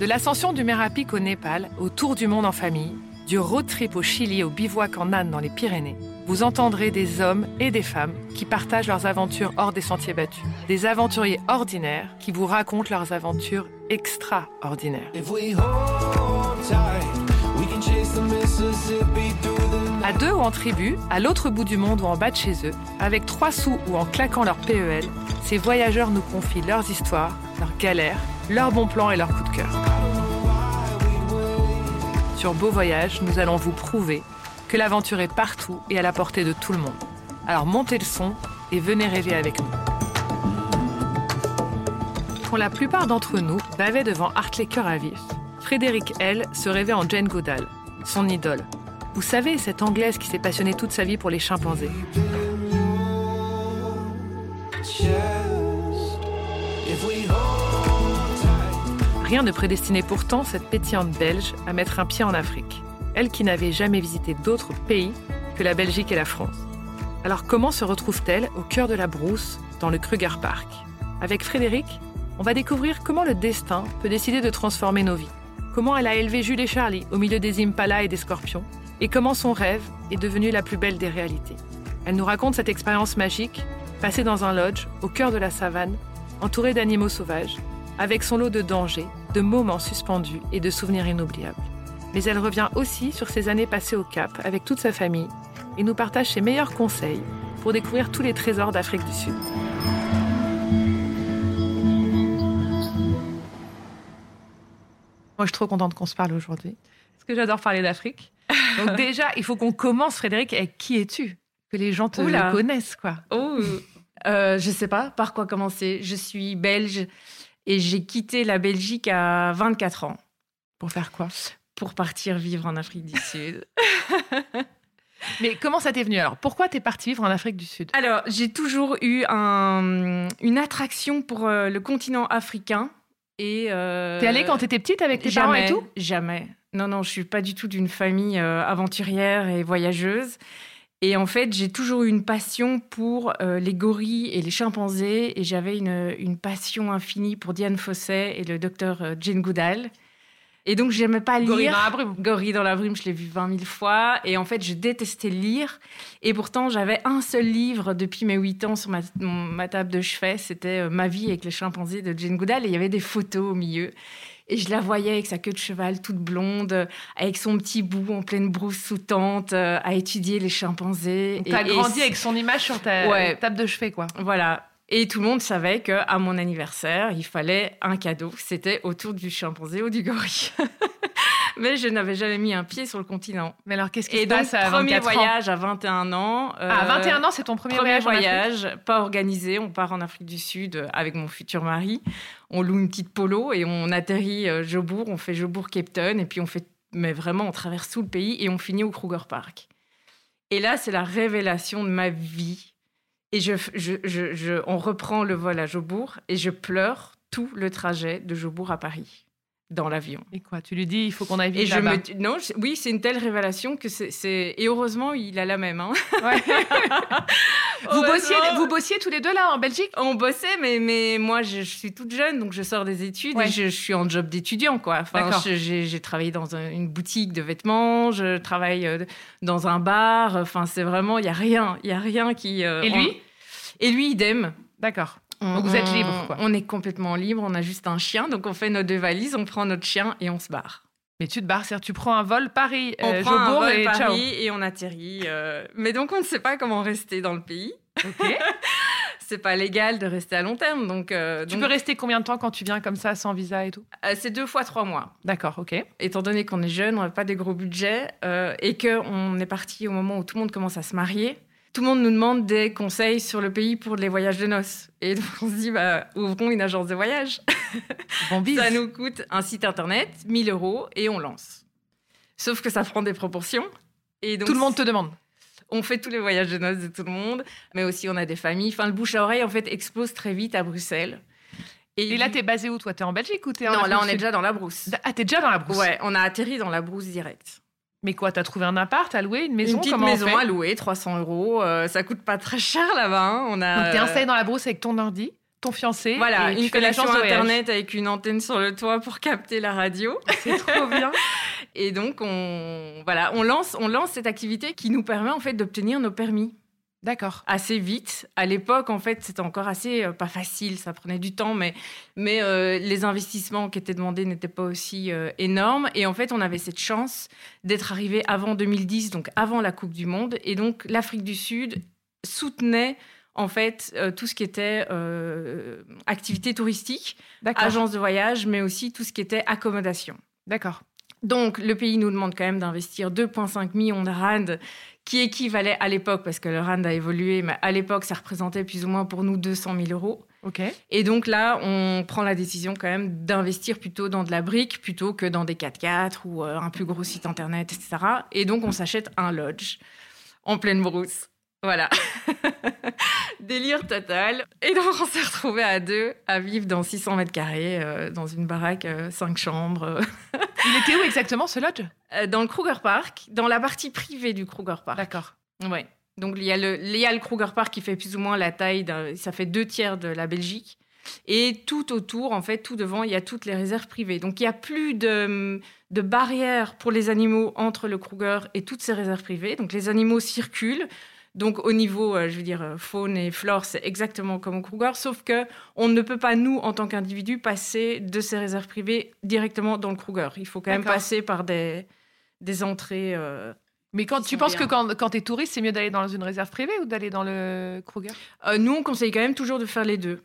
De l'ascension du Mérapic au Népal, au tour du monde en famille, du road trip au Chili au bivouac en Inde dans les Pyrénées, vous entendrez des hommes et des femmes qui partagent leurs aventures hors des sentiers battus. Des aventuriers ordinaires qui vous racontent leurs aventures extraordinaires. À deux ou en tribu, à l'autre bout du monde ou en bas de chez eux, avec trois sous ou en claquant leur PEL, ces voyageurs nous confient leurs histoires, leurs galères, leurs bons plans et leurs coups de cœur. Sur Beau Voyage, nous allons vous prouver que l'aventure est partout et à la portée de tout le monde. Alors montez le son et venez rêver avec nous. Quand la plupart d'entre nous bavaient devant Hartley Cœur à vif, Frédéric L. se rêvait en Jane Goodall, son idole. Vous savez, cette Anglaise qui s'est passionnée toute sa vie pour les chimpanzés. Rien ne prédestinait pourtant cette pétillante Belge à mettre un pied en Afrique, elle qui n'avait jamais visité d'autres pays que la Belgique et la France. Alors comment se retrouve-t-elle au cœur de la brousse, dans le Kruger Park? Avec Frédéric, on va découvrir comment le destin peut décider de transformer nos vies comment elle a élevé Jules et Charlie au milieu des impalas et des scorpions, et comment son rêve est devenu la plus belle des réalités. Elle nous raconte cette expérience magique, passée dans un lodge, au cœur de la savane, entourée d'animaux sauvages, avec son lot de dangers, de moments suspendus et de souvenirs inoubliables. Mais elle revient aussi sur ses années passées au Cap avec toute sa famille et nous partage ses meilleurs conseils pour découvrir tous les trésors d'Afrique du Sud. Moi, je suis trop contente qu'on se parle aujourd'hui. Parce que j'adore parler d'Afrique. Donc, déjà, il faut qu'on commence, Frédéric, avec qui es-tu? Que les gens te connaissent, quoi. Oh, euh, je sais pas par quoi commencer. Je suis belge et j'ai quitté la Belgique à 24 ans. Pour faire quoi? Pour partir vivre en Afrique du Sud. Mais comment ça t'est venu alors? Pourquoi t'es partie vivre en Afrique du Sud? Alors, j'ai toujours eu un, une attraction pour euh, le continent africain. Et euh, T'es allée quand t'étais petite avec tes parents et tout? Jamais. Non, non, je suis pas du tout d'une famille euh, aventurière et voyageuse. Et en fait, j'ai toujours eu une passion pour euh, les gorilles et les chimpanzés. Et j'avais une, une, passion infinie pour Diane Fossey et le docteur euh, Jane Goodall. Et donc, j'aimais pas lire. Gorille dans la brume. Gorille dans la brume, je l'ai vu 20 000 fois. Et en fait, je détestais lire. Et pourtant, j'avais un seul livre depuis mes 8 ans sur ma, ma table de chevet. C'était euh, Ma vie avec les chimpanzés de Jane Goodall. Et il y avait des photos au milieu. Et je la voyais avec sa queue de cheval toute blonde, avec son petit bout en pleine brousse sous tente, euh, à étudier les chimpanzés. T'as grandi avec son image sur ta table de chevet, quoi. Voilà. Et tout le monde savait que à mon anniversaire, il fallait un cadeau. C'était autour du chimpanzé ou du gorille. Mais je n'avais jamais mis un pied sur le continent. Mais alors, qu'est-ce qui se passe à premier voyage à 21 ans. Euh, à 21 ans, c'est ton premier, premier voyage, voyage pas organisé. On part en Afrique du Sud avec mon futur mari. On loue une petite polo et on atterrit euh, Jobourg. On fait Jobourg-Cape Town et puis on fait, mais vraiment, on traverse tout le pays et on finit au Kruger Park. Et là, c'est la révélation de ma vie et je, je, je, on reprend le vol à Jobourg et je pleure tout le trajet de Jobourg à Paris. Dans l'avion. Et quoi Tu lui dis, il faut qu'on aille Et vite je là-bas. me, non, je- oui, c'est une telle révélation que c'est, et heureusement, il a la même. hein. Ouais. vous, bossiez, vous bossiez tous les deux là en Belgique? On bossait, mais, mais moi, je, je suis toute jeune, donc je sors des études Ouais. et je, je suis en job d'étudiant, quoi. Enfin, je- j'ai, travaillé dans un- une boutique de vêtements, je travaille euh, dans un bar. Enfin, c'est vraiment, il y a rien, il y a rien qui. euh, Et on- lui? Et lui, idem. D'accord. On- Donc vous êtes on- libre, quoi. On est complètement libre. On a juste un chien, donc on fait nos deux valises, on prend notre chien et on se barre. Mais tu te barres, c'est-à-dire tu prends un vol Paris, On euh, prend un vol et ciao. Paris et on atterrit. euh, Mais donc on ne sait pas comment rester dans le pays. Ok. C'est pas légal de rester à long terme, donc. euh, tu donc, peux rester combien de temps quand tu viens comme ça sans visa et tout? C'est deux fois trois mois. D'accord, ok. étant donné qu'on est jeune, on n'a pas des gros budgets et qu'on est parti au moment où tout le monde commence à se marier, tout le monde nous demande des conseils sur le pays pour les voyages de noces. Et donc on se dit, bah, ouvrons une agence de voyage. Bon. Ça nous coûte un site internet, 1000 euros, et on lance. Sauf que ça prend des proportions. Et donc, Tout le monde te demande. On fait tous les voyages de noces de tout le monde, mais aussi on a des familles. Enfin, le bouche à oreille, en fait, explose très vite à Bruxelles. Et là, t'es basé où toi? T'es en Belgique ou t'es en Non, là, on est déjà dans la brousse. Ah, t'es déjà dans la brousse Ouais, on a atterri dans la brousse directe. Mais quoi, t'as trouvé un appart, t'as loué une maison une petite Comment maison à louer, 300 euros. euh, ça coûte pas très cher là-bas. hein. On a, Donc t'es installé dans la brousse avec ton ordi, ton fiancé, Voilà, et une connexion internet avec une antenne sur le toit pour capter la radio. C'est trop bien. Et donc on voilà, on lance on lance cette activité qui nous permet en fait d'obtenir nos permis D'accord. assez vite. À l'époque, en fait, c'était encore assez euh, pas facile, ça prenait du temps, mais mais euh, les investissements qui étaient demandés n'étaient pas aussi euh, énormes. Et en fait, on avait cette chance d'être arrivé avant 2010, donc avant la Coupe du Monde, et donc l'Afrique du Sud soutenait en fait tout ce qui était activité touristique, agence de voyage, mais aussi tout ce qui était accommodation. D'accord. Donc, le pays nous demande quand même d'investir 2,5 millions de rand, qui équivalait à l'époque, parce que le rand a évolué, mais à l'époque, ça représentait plus ou moins pour nous 200 000 euros. Et donc là, on prend la décision quand même d'investir plutôt dans de la brique plutôt que dans des 4x4 ou euh, un plus gros site internet, etc. Et donc, on s'achète un lodge en pleine brousse. Voilà. Délire total. Et donc, on s'est retrouvés à deux à vivre dans 600 mètres carrés, euh, dans une baraque, 5 chambres. euh, Il était où exactement ce lodge? Euh, dans le Kruger Park, dans la partie privée du Kruger Park. D'accord. Ouais. Donc il y, a le, il y a le Kruger Park qui fait plus ou moins la taille, d'un- ça fait deux tiers de la Belgique. Et tout autour, en fait, tout devant, il y a toutes les réserves privées. Donc il n'y a plus de, de barrières pour les animaux entre le Kruger et toutes ces réserves privées. Donc les animaux circulent. Donc au niveau, euh, je veux dire, euh, faune et flore, c'est exactement comme au Kruger, sauf que on ne peut pas, nous, en tant qu'individus, passer de ces réserves privées directement dans le Kruger. Il faut quand même passer par des, des entrées... euh, Mais quand tu penses bien. que quand, quand t'es touriste, c'est mieux d'aller dans une réserve privée ou d'aller dans le Kruger Euh, nous, on conseille quand même toujours de faire les deux.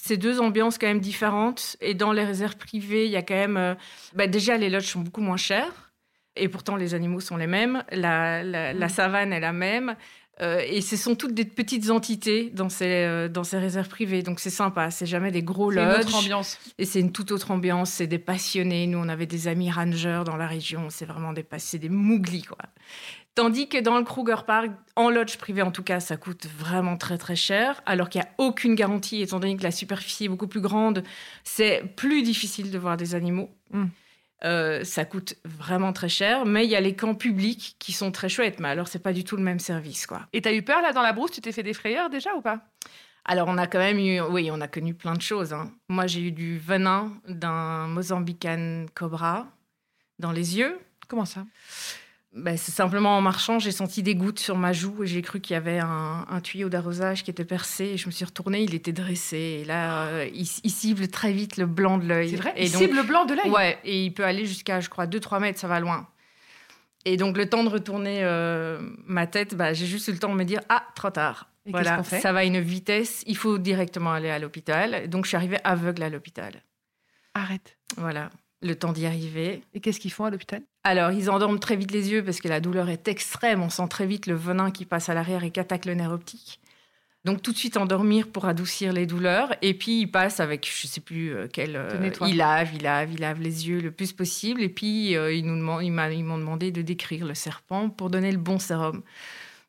C'est deux ambiances quand même différentes. Et dans les réserves privées, il y a quand même. euh, bah, déjà, les lodges sont beaucoup moins chers. Et pourtant, les animaux sont les mêmes. La, la- la Mm. savane est la même. Euh, et ce sont toutes des petites entités dans ces, euh, dans ces réserves privées. Donc, c'est sympa. C'est jamais des gros C'est une lodges. autre ambiance. Et c'est une toute autre ambiance. C'est des passionnés. Nous, on avait des amis rangers dans la région. C'est vraiment des, des mouglis, quoi. Tandis que dans le Kruger Park, en lodge privé en tout cas, ça coûte vraiment très très cher, alors qu'il n'y a aucune garantie, étant donné que la superficie est beaucoup plus grande, c'est plus difficile de voir des animaux. Mm. Euh, ça coûte vraiment très cher, mais il y a les camps publics qui sont très chouettes, mais alors c'est pas du tout le même service, quoi. Et t'as eu peur là dans la brousse? Tu t'es fait des frayeurs déjà ou pas? Alors, on a quand même eu, oui, on a connu plein de choses. hein. Moi, j'ai eu du venin d'un Mozambican cobra dans les yeux. Comment ça? Ben, c'est simplement en marchant, j'ai senti des gouttes sur ma joue et j'ai cru qu'il y avait un, un tuyau d'arrosage qui était percé. Et je me suis retournée, il était dressé. Et là, euh, il, il cible très vite le blanc de l'œil. C'est vrai Et Il donc- cible blanc de l'œil Ouais, et il peut aller jusqu'à, je crois, 2-3 mètres, ça va loin. Et donc, le temps de retourner euh, ma tête, bah, j'ai juste eu le temps de me dire Ah, trop tard. Et voilà, fait? ça va à une vitesse, il faut directement aller à l'hôpital. Donc, je suis arrivée aveugle à l'hôpital. Arrête. Voilà, le temps d'y arriver. Et qu'est-ce qu'ils font à l'hôpital? Alors, ils endorment très vite les yeux parce que la douleur est extrême. On sent très vite le venin qui passe à l'arrière et qui attaque le nerf optique. Donc, tout de suite endormir pour adoucir les douleurs. Et puis, ils passent avec, je sais plus euh, quel. euh, ils lavent, ils lavent, ils lavent les yeux le plus possible. Et puis, euh, nous ils m'ont demandé de décrire le serpent pour donner le bon sérum.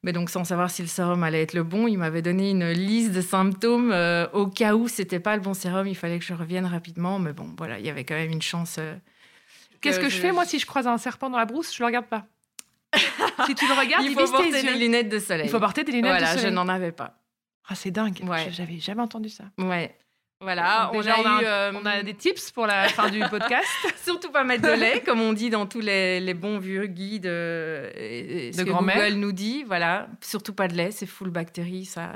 Mais donc, sans savoir si le sérum allait être le bon, il m'avait donné une liste de symptômes euh, au cas où c'était pas le bon sérum. Il fallait que je revienne rapidement. Mais bon, voilà, il y avait quand même une chance. euh, Qu'est-ce que je fais, moi, si je croise un serpent dans la brousse Je le regarde pas? si tu le regardes, il il faut porter yeux. des lunettes de soleil. Il faut porter des lunettes voilà, de je soleil. n'en avais pas. Ah, c'est dingue. Ouais. Je- J'avais jamais entendu ça. Ouais. Voilà, on déjà, a, on, a, eu, un- euh, on a des tips pour la fin du podcast. surtout pas mettre de lait, comme on dit dans tous les, les bons vieux guides euh, et- et ce De grand-mère. Google nous dit. Voilà, surtout pas de lait, c'est full bactéries. Ça...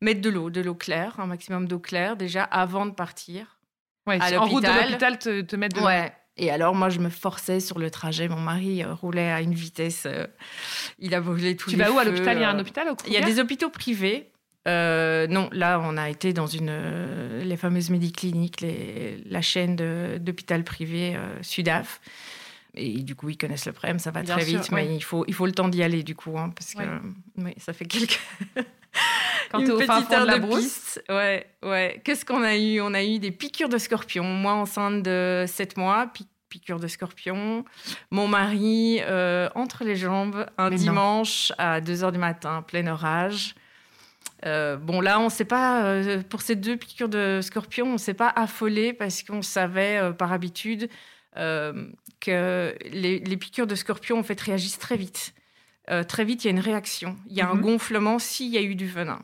Mettre de l'eau, de l'eau claire, un maximum d'eau claire déjà avant de partir. Ouais, À en route de l'hôpital. te, te mettre de l'eau. Ouais. Et alors, moi, je me forçais sur le trajet. Mon mari euh, roulait à une vitesse. euh, il a brûlé tous Tu les vas où à l'hôpital? Il y a un hôpital au Il y a des hôpitaux privés. Euh, non, là, on a été dans une, euh, les fameuses médicliniques, les, la chaîne d'hôpital privé euh, Sudaf. Et du coup, ils connaissent le problème, ça va Bien très sûr, vite, mais il, faut, il faut le temps d'y aller, du coup, hein, parce que oui, ça fait quelques. Quand Une au petite de heure la de brousse. piste. Ouais, ouais. Qu'est-ce qu'on a eu? On a eu des piqûres de scorpions. Moi, enceinte de 7 mois, pi- piqûres de scorpions. Mon mari, euh, entre les jambes, un Mais non. dimanche à 2 h du matin, plein orage. Euh, bon, là, on ne s'est pas, euh, pour ces deux piqûres de scorpions, on ne s'est pas affolé parce qu'on savait euh, par habitude que les, les piqûres de scorpions, en fait, réagissent très vite. Très vite, il y a une réaction. Il y a un Mhm. gonflement s'il y a eu du venin.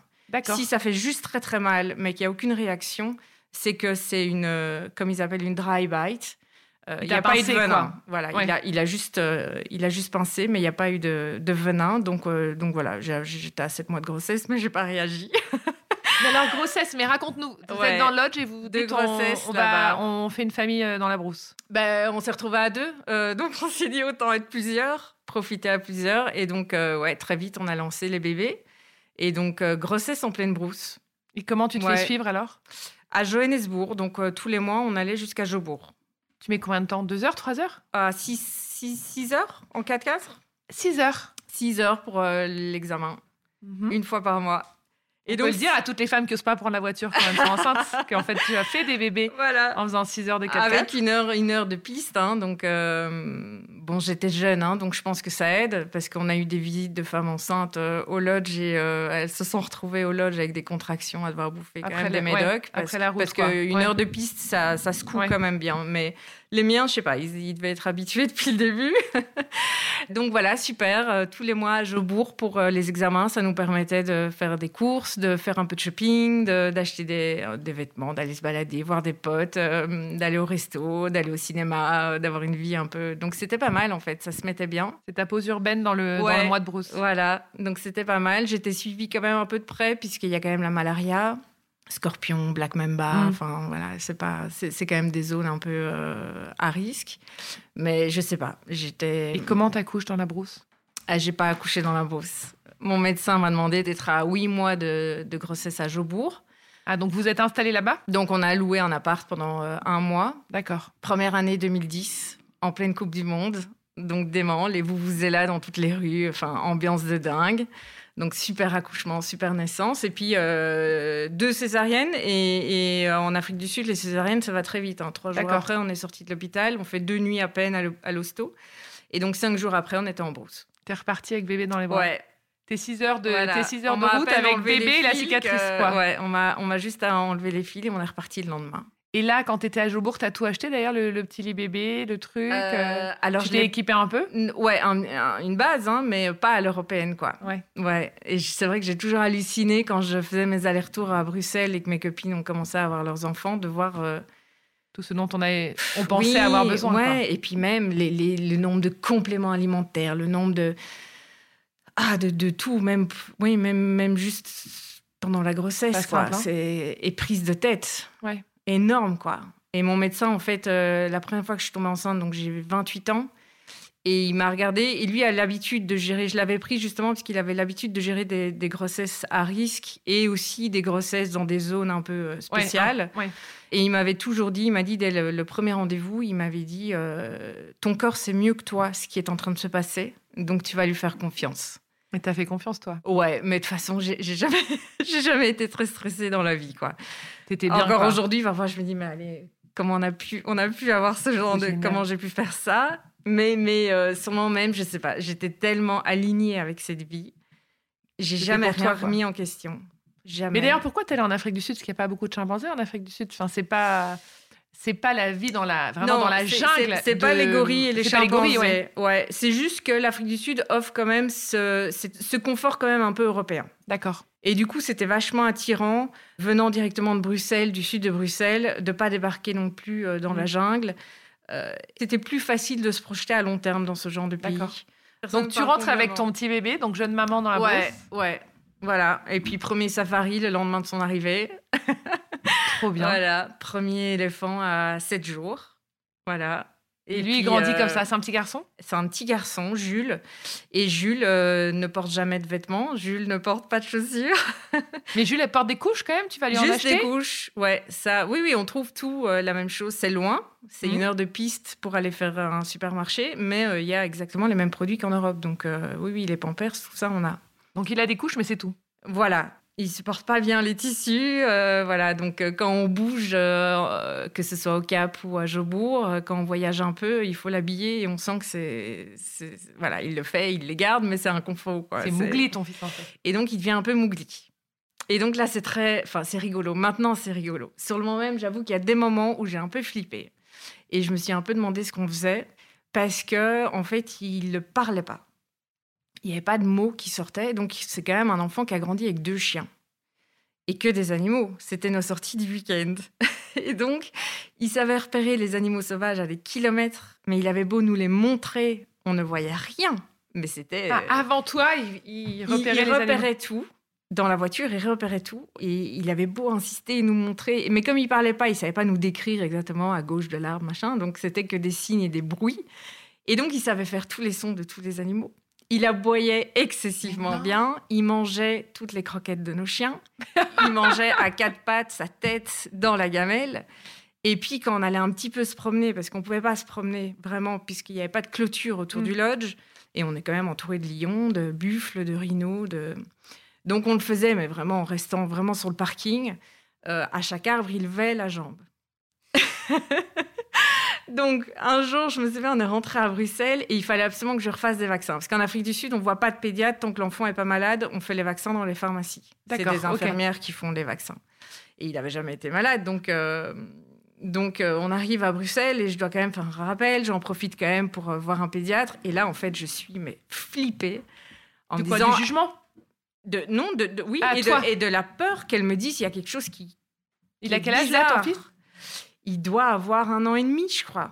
Si ça fait juste très très mal, mais qu'il n'y a aucune réaction, c'est que c'est une, comme ils appellent une dry bite. Euh, Il il n'y a pas eu de venin. quoi. Voilà, Ouais. il, a, il, a juste, euh, il a juste pincé, mais il n'y a pas eu de, de venin. Donc, euh, donc voilà, j'ai- j'étais à 7 mois de grossesse, mais je n'ai pas réagi. Mais alors, grossesse, mais raconte-nous. Vous Ouais. êtes dans lodge et vous De on- grossesse, on, là-bas. va, on fait une famille euh, dans la brousse. ben, on s'est retrouvés à deux, donc on s'est dit autant être plusieurs, profiter à plusieurs. Et donc, ouais, très vite, on a lancé les bébés. Et donc, grossesse en pleine brousse. Et comment tu te Ouais. fais suivre alors? À Johannesburg, donc tous les mois, on allait jusqu'à Jobourg. Tu mets combien de temps? Deux heures? Trois heures? À 6 heures? En 4x4 Six heures. 6 heures pour euh, l'examen, Mhm. une fois par mois. Et donc, le dire à toutes les femmes qui n'osent pas prendre la voiture quand elles sont enceintes, qu'en fait, tu as fait des bébés Voilà. en faisant 6 heures de 4 Avec une heure, une heure de piste. hein, donc, euh, bon, j'étais jeune, hein, donc je pense que ça aide parce qu'on a eu des visites de femmes enceintes euh, au lodge et euh, elles se sont retrouvées au lodge avec des contractions à devoir bouffer quand Après même des ouais, médocs. parce, après la route, parce qu'une Ouais. heure de piste, ça, ça se Ouais. quand même bien. Mais les miens, je sais pas, ils, ils devaient être habitués depuis le début. Donc voilà, super. euh, tous les mois à Jobourg pour euh, les examens, ça nous permettait de faire des courses, de faire un peu de shopping, de- d'acheter des, euh, des vêtements, d'aller se balader, voir des potes, euh, d'aller au resto, d'aller au cinéma, d'avoir une vie un peu. Donc c'était pas mal en fait, ça se mettait bien. C'est ta pause urbaine dans le, dans Ouais. le mois de brousse. Voilà, donc c'était pas mal. J'étais suivie quand même un peu de près puisqu'il y a quand même la malaria. Scorpion, Black Mamba, Mm. enfin voilà, c'est pas, c'est c'est quand même des zones un peu euh, à risque. Mais je sais pas, j'étais. Et comment t'accouches dans la brousse? Ah, j'ai pas accouché dans la brousse. Mon médecin m'a demandé d'être à 8 mois de, de grossesse à Jobourg. Ah, donc vous êtes installé là-bas? Donc on a loué un appart pendant euh, un mois. D'accord. Première année 2010, en pleine Coupe du Monde. Donc dément, les vous vous là dans toutes les rues, enfin ambiance de dingue. Donc super accouchement, super naissance. Et puis euh, deux césariennes. Et, et, euh, en Afrique du Sud, les césariennes, ça va très vite. hein. Trois jours après, on est sorti de l'hôpital. On fait deux nuits à peine à l'ho- à l'hosto. Et donc cinq jours après, on était en brousse. T'es reparti avec bébé dans les bras. Ouais, Tes 6 heures de, voilà. six heures On de route avec bébé et la cicatrice, que- quoi. Ouais, on m'a, on m'a juste à enlever les fils et on est reparti le lendemain. Et là, quand t'étais à Jobourg, t'as tout acheté d'ailleurs, le, le petit lit bébé, le truc. euh, Euh, alors tu je t'es l'ai équipé un peu? Ouais, un- un- une base, hein, mais pas à l'européenne, quoi. Ouais. Ouais. Et c'est vrai que j'ai toujours halluciné quand je faisais mes allers-retours à Bruxelles et que mes copines ont commencé à avoir leurs enfants, de voir. euh, Tout ce dont on, a, on pensait oui, avoir besoin. quoi. Ouais, et puis même les, les- le nombre de compléments alimentaires, le nombre de. Ah, de, de tout, même, oui, même, même juste pendant la grossesse, Pas quoi. simple, hein. Et prise de tête. Ouais. Énorme, quoi. Et mon médecin, en fait, euh, la première fois que je suis tombée enceinte, donc j'ai 28 ans, et il m'a regardé, et lui a l'habitude de gérer, je l'avais pris justement parce qu'il avait l'habitude de gérer des, des grossesses à risque et aussi des grossesses dans des zones un peu euh, Ouais, spéciales. hein, ouais. Et il m'avait toujours dit, il m'a dit dès le, le premier rendez-vous, il m'avait dit euh, Ton corps, c'est mieux que toi ce qui est en train de se passer, donc tu vas lui faire confiance. Mais t'as fait confiance, toi. Ouais, mais de toute façon, j'ai jamais, jamais été très stressée dans la vie, quoi. T'étais bien. Encore aujourd'hui, parfois, je me dis Mais allez, comment on a pu, on a pu avoir ce genre de. génial. Comment j'ai pu faire ça? Mais, mais euh, moment même, je sais pas, j'étais tellement alignée avec cette vie J'ai jamais toi, remis en question. Jamais. Mais d'ailleurs, pourquoi tu allé en Afrique du Sud? Parce qu'il n'y a pas beaucoup de chimpanzés en Afrique du Sud. Enfin, c'est pas. C'est pas la vie dans la vraiment Non, dans la jungle. c'est- pas les gorilles et les gorilles, ouais. ouais. C'est juste que l'Afrique du Sud offre quand même ce, confort quand même un peu européen. D'accord. Et du coup, c'était vachement attirant, venant directement de Bruxelles, du sud de Bruxelles, de pas débarquer non plus euh, dans Mm. la jungle. Euh, c'était plus facile de se projeter à long terme dans ce genre de pays. Donc tu rentres avec ton petit bébé, donc jeune maman dans la Ouais, ouais. Voilà. Et puis, premier safari le lendemain de son arrivée. Trop bien. Voilà. Premier éléphant à 7 jours. Voilà. Et lui, il grandit euh, comme ça. C'est un petit garçon? C'est un petit garçon, Jules. Et Jules euh, ne porte jamais de vêtements. Jules ne porte pas de chaussures. Mais Jules, elle porte des couches quand même Tu vas lui en Juste acheter? des couches. Ouais, ça. Oui, oui, on trouve tout euh, la même chose. C'est loin. C'est Mhm. une heure de piste pour aller faire un supermarché. Mais euh, il y a exactement les mêmes produits qu'en Europe. Donc, euh, oui, oui, les Pampers, tout ça, on a. Donc il a des couches, mais c'est tout. Voilà. Il supporte pas bien les tissus, euh, voilà. Donc euh, quand on bouge, euh, que ce soit au Cap ou à Jobourg, quand on voyage un peu, il faut l'habiller et on sent que c'est, voilà, il le fait, il les garde, mais c'est un confort. c'est Mougli, ton fils, en fait. Et donc il devient un peu Mougli. Et donc là c'est très, enfin c'est rigolo. Maintenant c'est rigolo. Sur le moment même, j'avoue qu'il y a des moments où j'ai un peu flippé et je me suis un peu demandé ce qu'on faisait parce que en fait il ne parlait pas. Il n'y avait pas de mots qui sortaient. Donc, c'est quand même un enfant qui a grandi avec deux chiens. Et que des animaux. C'était nos sorties du week-end. Et donc, il savait repérer les animaux sauvages à des kilomètres. Mais il avait beau nous les montrer, on ne voyait rien. Mais c'était. Ah, euh, avant toi, il, repérait il repérait tout. Dans la voiture, il repérait tout. Et il avait beau insister et nous montrer. Mais comme il parlait pas, il savait pas nous décrire exactement à gauche de l'arbre, machin. Donc, c'était que des signes et des bruits. Et donc, il savait faire tous les sons de tous les animaux. Il aboyait excessivement bien. Il mangeait toutes les croquettes de nos chiens. Il mangeait à quatre pattes sa tête dans la gamelle. Et puis, quand on allait un petit peu se promener, parce qu'on pouvait pas se promener vraiment, puisqu'il n'y avait pas de clôture autour Mm. du lodge, et on est quand même entouré de lions, de buffles, de rhinos, de... Donc on le faisait, mais vraiment en restant vraiment sur le parking. Euh, à chaque arbre, il levait la jambe. Donc un jour, je me souviens, on est rentré à Bruxelles et il fallait absolument que je refasse des vaccins. Parce qu'en Afrique du Sud, on voit pas de pédiatre tant que l'enfant est pas malade. On fait les vaccins dans les pharmacies. C'est des infirmières qui font les vaccins. Et il n'avait jamais été malade, donc... euh, Donc, euh, on arrive à Bruxelles et je dois quand même faire un rappel. J'en profite quand même pour euh, voir un pédiatre. Et là, en fait, je suis mais flippée en De me quoi, disant du jugement? De, non, de, de- oui, Ah, et, de, et de la peur qu'elle me dise il y a quelque chose qui. Il a quel âge là, ton fils? Il doit avoir un an et demi, je crois.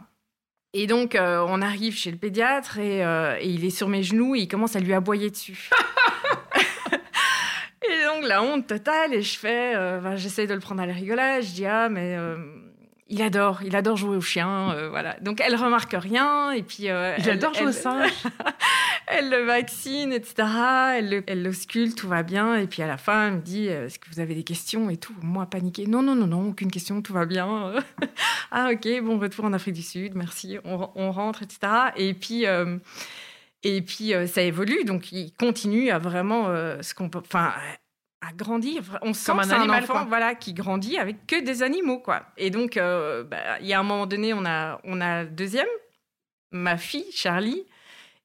Et donc, euh, on arrive chez le pédiatre et, euh, et il est sur mes genoux et il commence à lui aboyer dessus. et donc, la honte totale. Et je fais, euh, ben, j'essaie de le prendre à la rigolade. Je dis, ah, mais euh, il adore, il adore jouer au chien. euh, voilà. Donc, elle remarque rien. Et puis, euh, Il elle- adore jouer au elle- singe. elle le vaccine, etc. Elle le- elle tout va bien. Et puis à la fin, elle me dit euh, Est-ce que vous avez des questions et tout Moi, paniqué Non, non, non, non, aucune question, tout va bien. ah, ok, bon retour en Afrique du Sud, merci. On, on rentre, etc. Et puis. euh, et puis ça évolue, donc il continue à vraiment ce qu'on peut, enfin, à grandir. On sent Comme que un animal, enfant, quoi. voilà, qui grandit avec que des animaux, quoi. Et donc, euh, bah, il y a un moment donné, on a, on a deuxième, ma fille Charlie,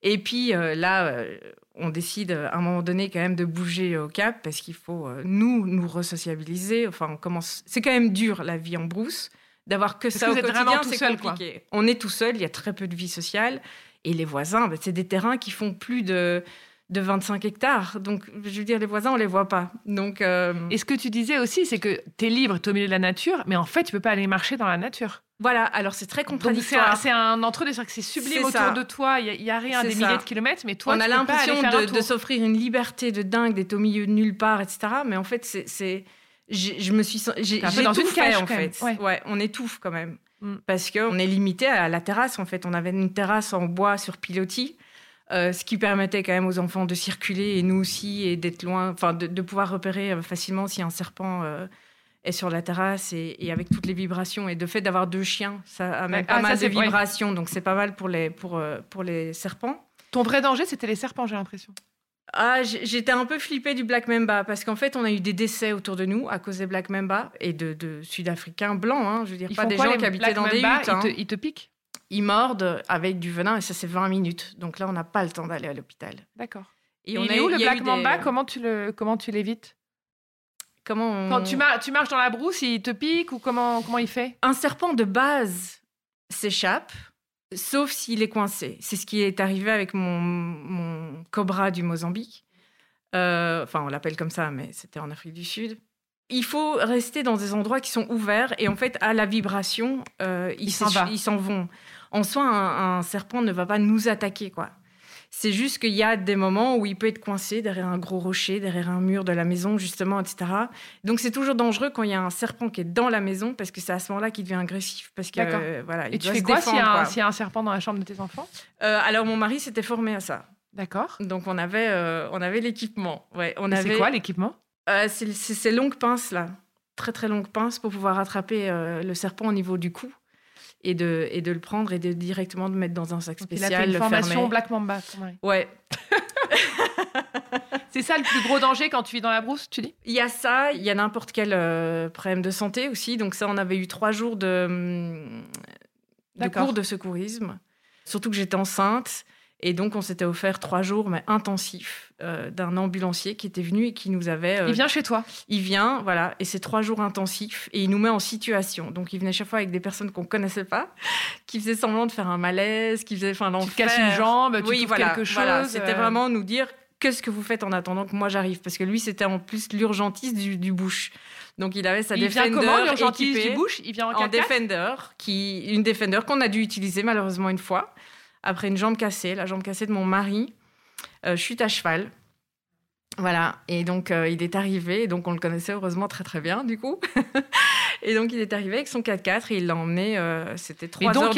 et puis euh, là, euh, on décide à un moment donné quand même de bouger au Cap parce qu'il faut nous nous resociabiliser. Enfin, on commence. C'est quand même dur la vie en brousse d'avoir que Parce ça que au quotidien. C'est quoi. compliqué. On est tout seul. Il y a très peu de vie sociale et les voisins, bah, c'est des terrains qui font plus de de 25 hectares. Donc, je veux dire, les voisins, on les voit pas. Donc, euh, Et ce que tu disais aussi, c'est que tu es libre, tu es au milieu de la nature, mais en fait, tu peux pas aller marcher dans la nature. voilà. Alors, c'est très c'est contradictoire. un, c'est un entre-deux, que c'est sublime autour ça. de toi, il y, a rien des ça. milliers de kilomètres, mais toi, on tu a l'impression de, s'offrir une liberté de dingue, d'être au milieu de nulle part, etc. Mais en fait, c'est, je me suis, j'ai, dans une cage, en fait. Ouais. Ouais, on étouffe quand même Mm. parce qu'on est limité à la terrasse. En fait, on avait une terrasse en bois sur pilotis. Euh, ce qui permettait quand même aux enfants de circuler et nous aussi et d'être loin, enfin de, de pouvoir repérer euh, facilement si un serpent euh, est sur la terrasse et, et avec toutes les vibrations et de fait d'avoir deux chiens, ça amène pas Ah, ça, mal de vibrations, donc c'est pas mal pour les pour pour les serpents. Ton vrai danger, c'était les serpents, j'ai l'impression. Ah, j'étais un peu flippée du Black Mamba parce qu'en fait, on a eu des décès autour de nous à cause des Black Mamba et de, de Sud-Africains blancs, hein, je veux dire, Ils pas des gens qui habitaient Black dans des huttes. hein. Te, ils te piquent? Ils mordent avec du venin et ça, c'est 20 minutes. Donc là, on n'a pas le temps d'aller à l'hôpital. D'accord. Et, on il est où le Black Mamba? Comment tu le comment tu l'évites? Comment Quand tu, tu, marches dans la brousse, il te pique ou comment, comment il fait? Un serpent de base s'échappe, sauf s'il est coincé. C'est ce qui est arrivé avec mon, mon cobra du Mozambique. Euh, enfin, on l'appelle comme ça, mais c'était en Afrique du Sud. Il faut rester dans des endroits qui sont ouverts et en fait, à la vibration, euh, ils s'en vont. En soi, un, un, serpent ne va pas nous attaquer, quoi. C'est juste qu'il y a des moments où il peut être coincé derrière un gros rocher, derrière un mur de la maison, justement, etc. Donc c'est toujours dangereux quand il y a un serpent qui est dans la maison parce que c'est à ce moment-là qu'il devient agressif. Parce que euh, voilà, Et tu fais quoi s'il y, a un serpent dans la chambre de tes enfants? Euh, Alors mon mari s'était formé à ça. D'accord. Donc on avait, euh, on avait l'équipement. Ouais, on avait. C'est quoi l'équipement? C'est ces longues pinces là, très très longues pinces pour pouvoir attraper le serpent au niveau du cou et de, et de le prendre et de directement de mettre dans un sac spécial. Il a fait une formation Black Mamba. Ouais. c'est ça le plus gros danger quand tu vis dans la brousse, tu dis? Il y a ça, il y a n'importe quel euh, problème de santé aussi. Donc ça, on avait eu trois jours de, hum, de cours de secourisme. Surtout que j'étais enceinte. Et donc, on s'était offert trois jours, mais intensifs, euh, d'un ambulancier qui était venu et qui nous avait. Euh, il vient chez toi Il vient, voilà, et c'est trois jours intensifs et il nous met en situation. Donc, il venait chaque fois avec des personnes qu'on connaissait pas, qui faisaient semblant de faire un malaise, qui faisaient, enfin, l'enfer. Tu casses une jambe, tu oui, voilà, quelque chose. Voilà, c'était euh. vraiment nous dire qu'est-ce que vous faites en attendant que moi j'arrive? Parce que lui, c'était en plus l'urgentiste du, du bush. Donc il avait sa il Defender vient comment, l'urgentiste du bush? Il vient en, en Defender, qui une Defender qu'on a dû utiliser malheureusement une fois après une jambe cassée, la jambe cassée de mon mari, euh, chute à cheval. Voilà, et donc euh, il est arrivé, et donc on le connaissait heureusement très très bien du coup. et donc il est arrivé avec son 4x4 et il l'a emmené, euh, c'était trois Mais donc il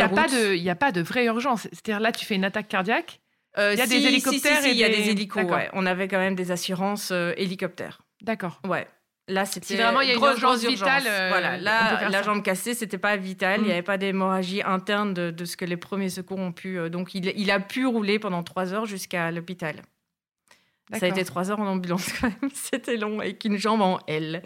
n'y a, pas de vraie urgence, c'est-à-dire là tu fais une attaque cardiaque, il y a des hélicoptères si, il y a des hélicos, on avait quand même des assurances hélicoptères. D'accord. Ouais. Là, c'était vraiment il y a une urgence vitale. Euh, voilà, là, la jambe cassée, c'était pas vital. Il n'y mm. avait pas d'hémorragie interne de, ce que les premiers secours ont pu. Euh, donc, il, il, a pu rouler pendant trois heures jusqu'à l'hôpital. Ça a été trois heures en ambulance quand même. C'était long avec une jambe en L.